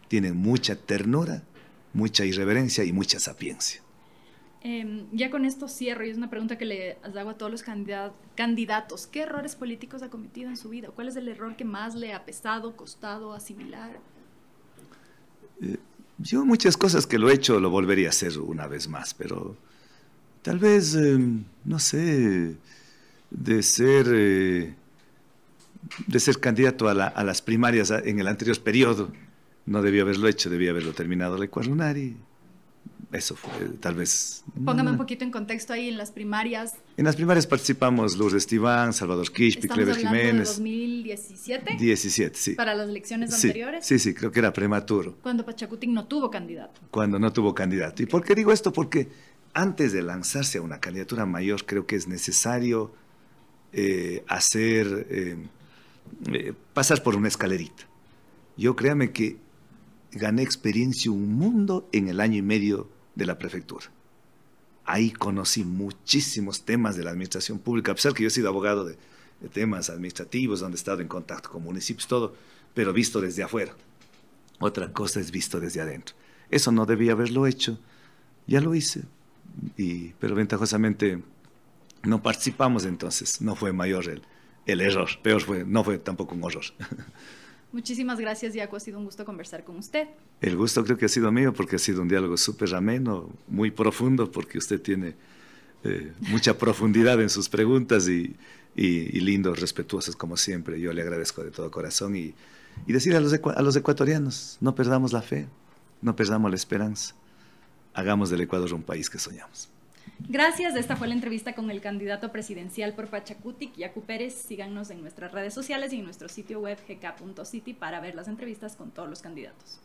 tienen mucha ternura, mucha irreverencia y mucha sapiencia. Em, ya con esto cierro y es una pregunta que le hago a todos los candidatos. ¿Qué errores políticos ha cometido en su vida? ¿Cuál es el error que más le ha pesado, costado, asimilar? Eh, yo muchas cosas que lo he hecho lo volvería a hacer una vez más, pero Tal vez, em, no sé, de ser, eh, de ser candidato a, las primarias en el anterior periodo. No debía haberlo hecho, debía haberlo terminado la y Eso fue, tal vez. Póngame un poquito en contexto ahí en las primarias. En las primarias participamos Lourdes Estiván, Salvador Quispe, Cleber Jiménez. De 2017? 17, sí. ¿Para las elecciones anteriores? Sí, sí, creo que era prematuro. Cuando Pachacutic no tuvo candidato. Cuando no tuvo candidato. ¿Y por qué digo esto? Porque antes de lanzarse a una candidatura mayor, creo que es necesario eh, hacer, eh, eh, pasar por una escalerita. Yo créame que gané experiencia un mundo en el año y medio de la prefectura. Ahí conocí muchísimos temas de la administración pública, a pesar que yo he sido abogado de, temas administrativos, donde he estado en contacto con municipios, todo, pero visto desde afuera. Otra cosa es visto desde adentro. Eso no debía haberlo hecho. Ya lo hice, pero ventajosamente no participamos entonces, no fue mayor el, el error, peor fue, no fue tampoco un horror. Muchísimas gracias, Yaco. Ha sido un gusto conversar con usted. El gusto creo que ha sido mío porque ha sido un diálogo súper ameno, muy profundo, porque usted tiene eh, mucha profundidad en sus preguntas y, lindos, respetuosos como siempre. Yo le agradezco de todo corazón y, y decir a los, a los ecuatorianos, no perdamos la fe, no perdamos la esperanza hagamos del Ecuador un país que soñamos. Gracias, esta fue la entrevista con el candidato presidencial por Pachacutic, Yacu Pérez. Síganos en nuestras redes sociales y en nuestro sitio web gk.city para ver las entrevistas con todos los candidatos.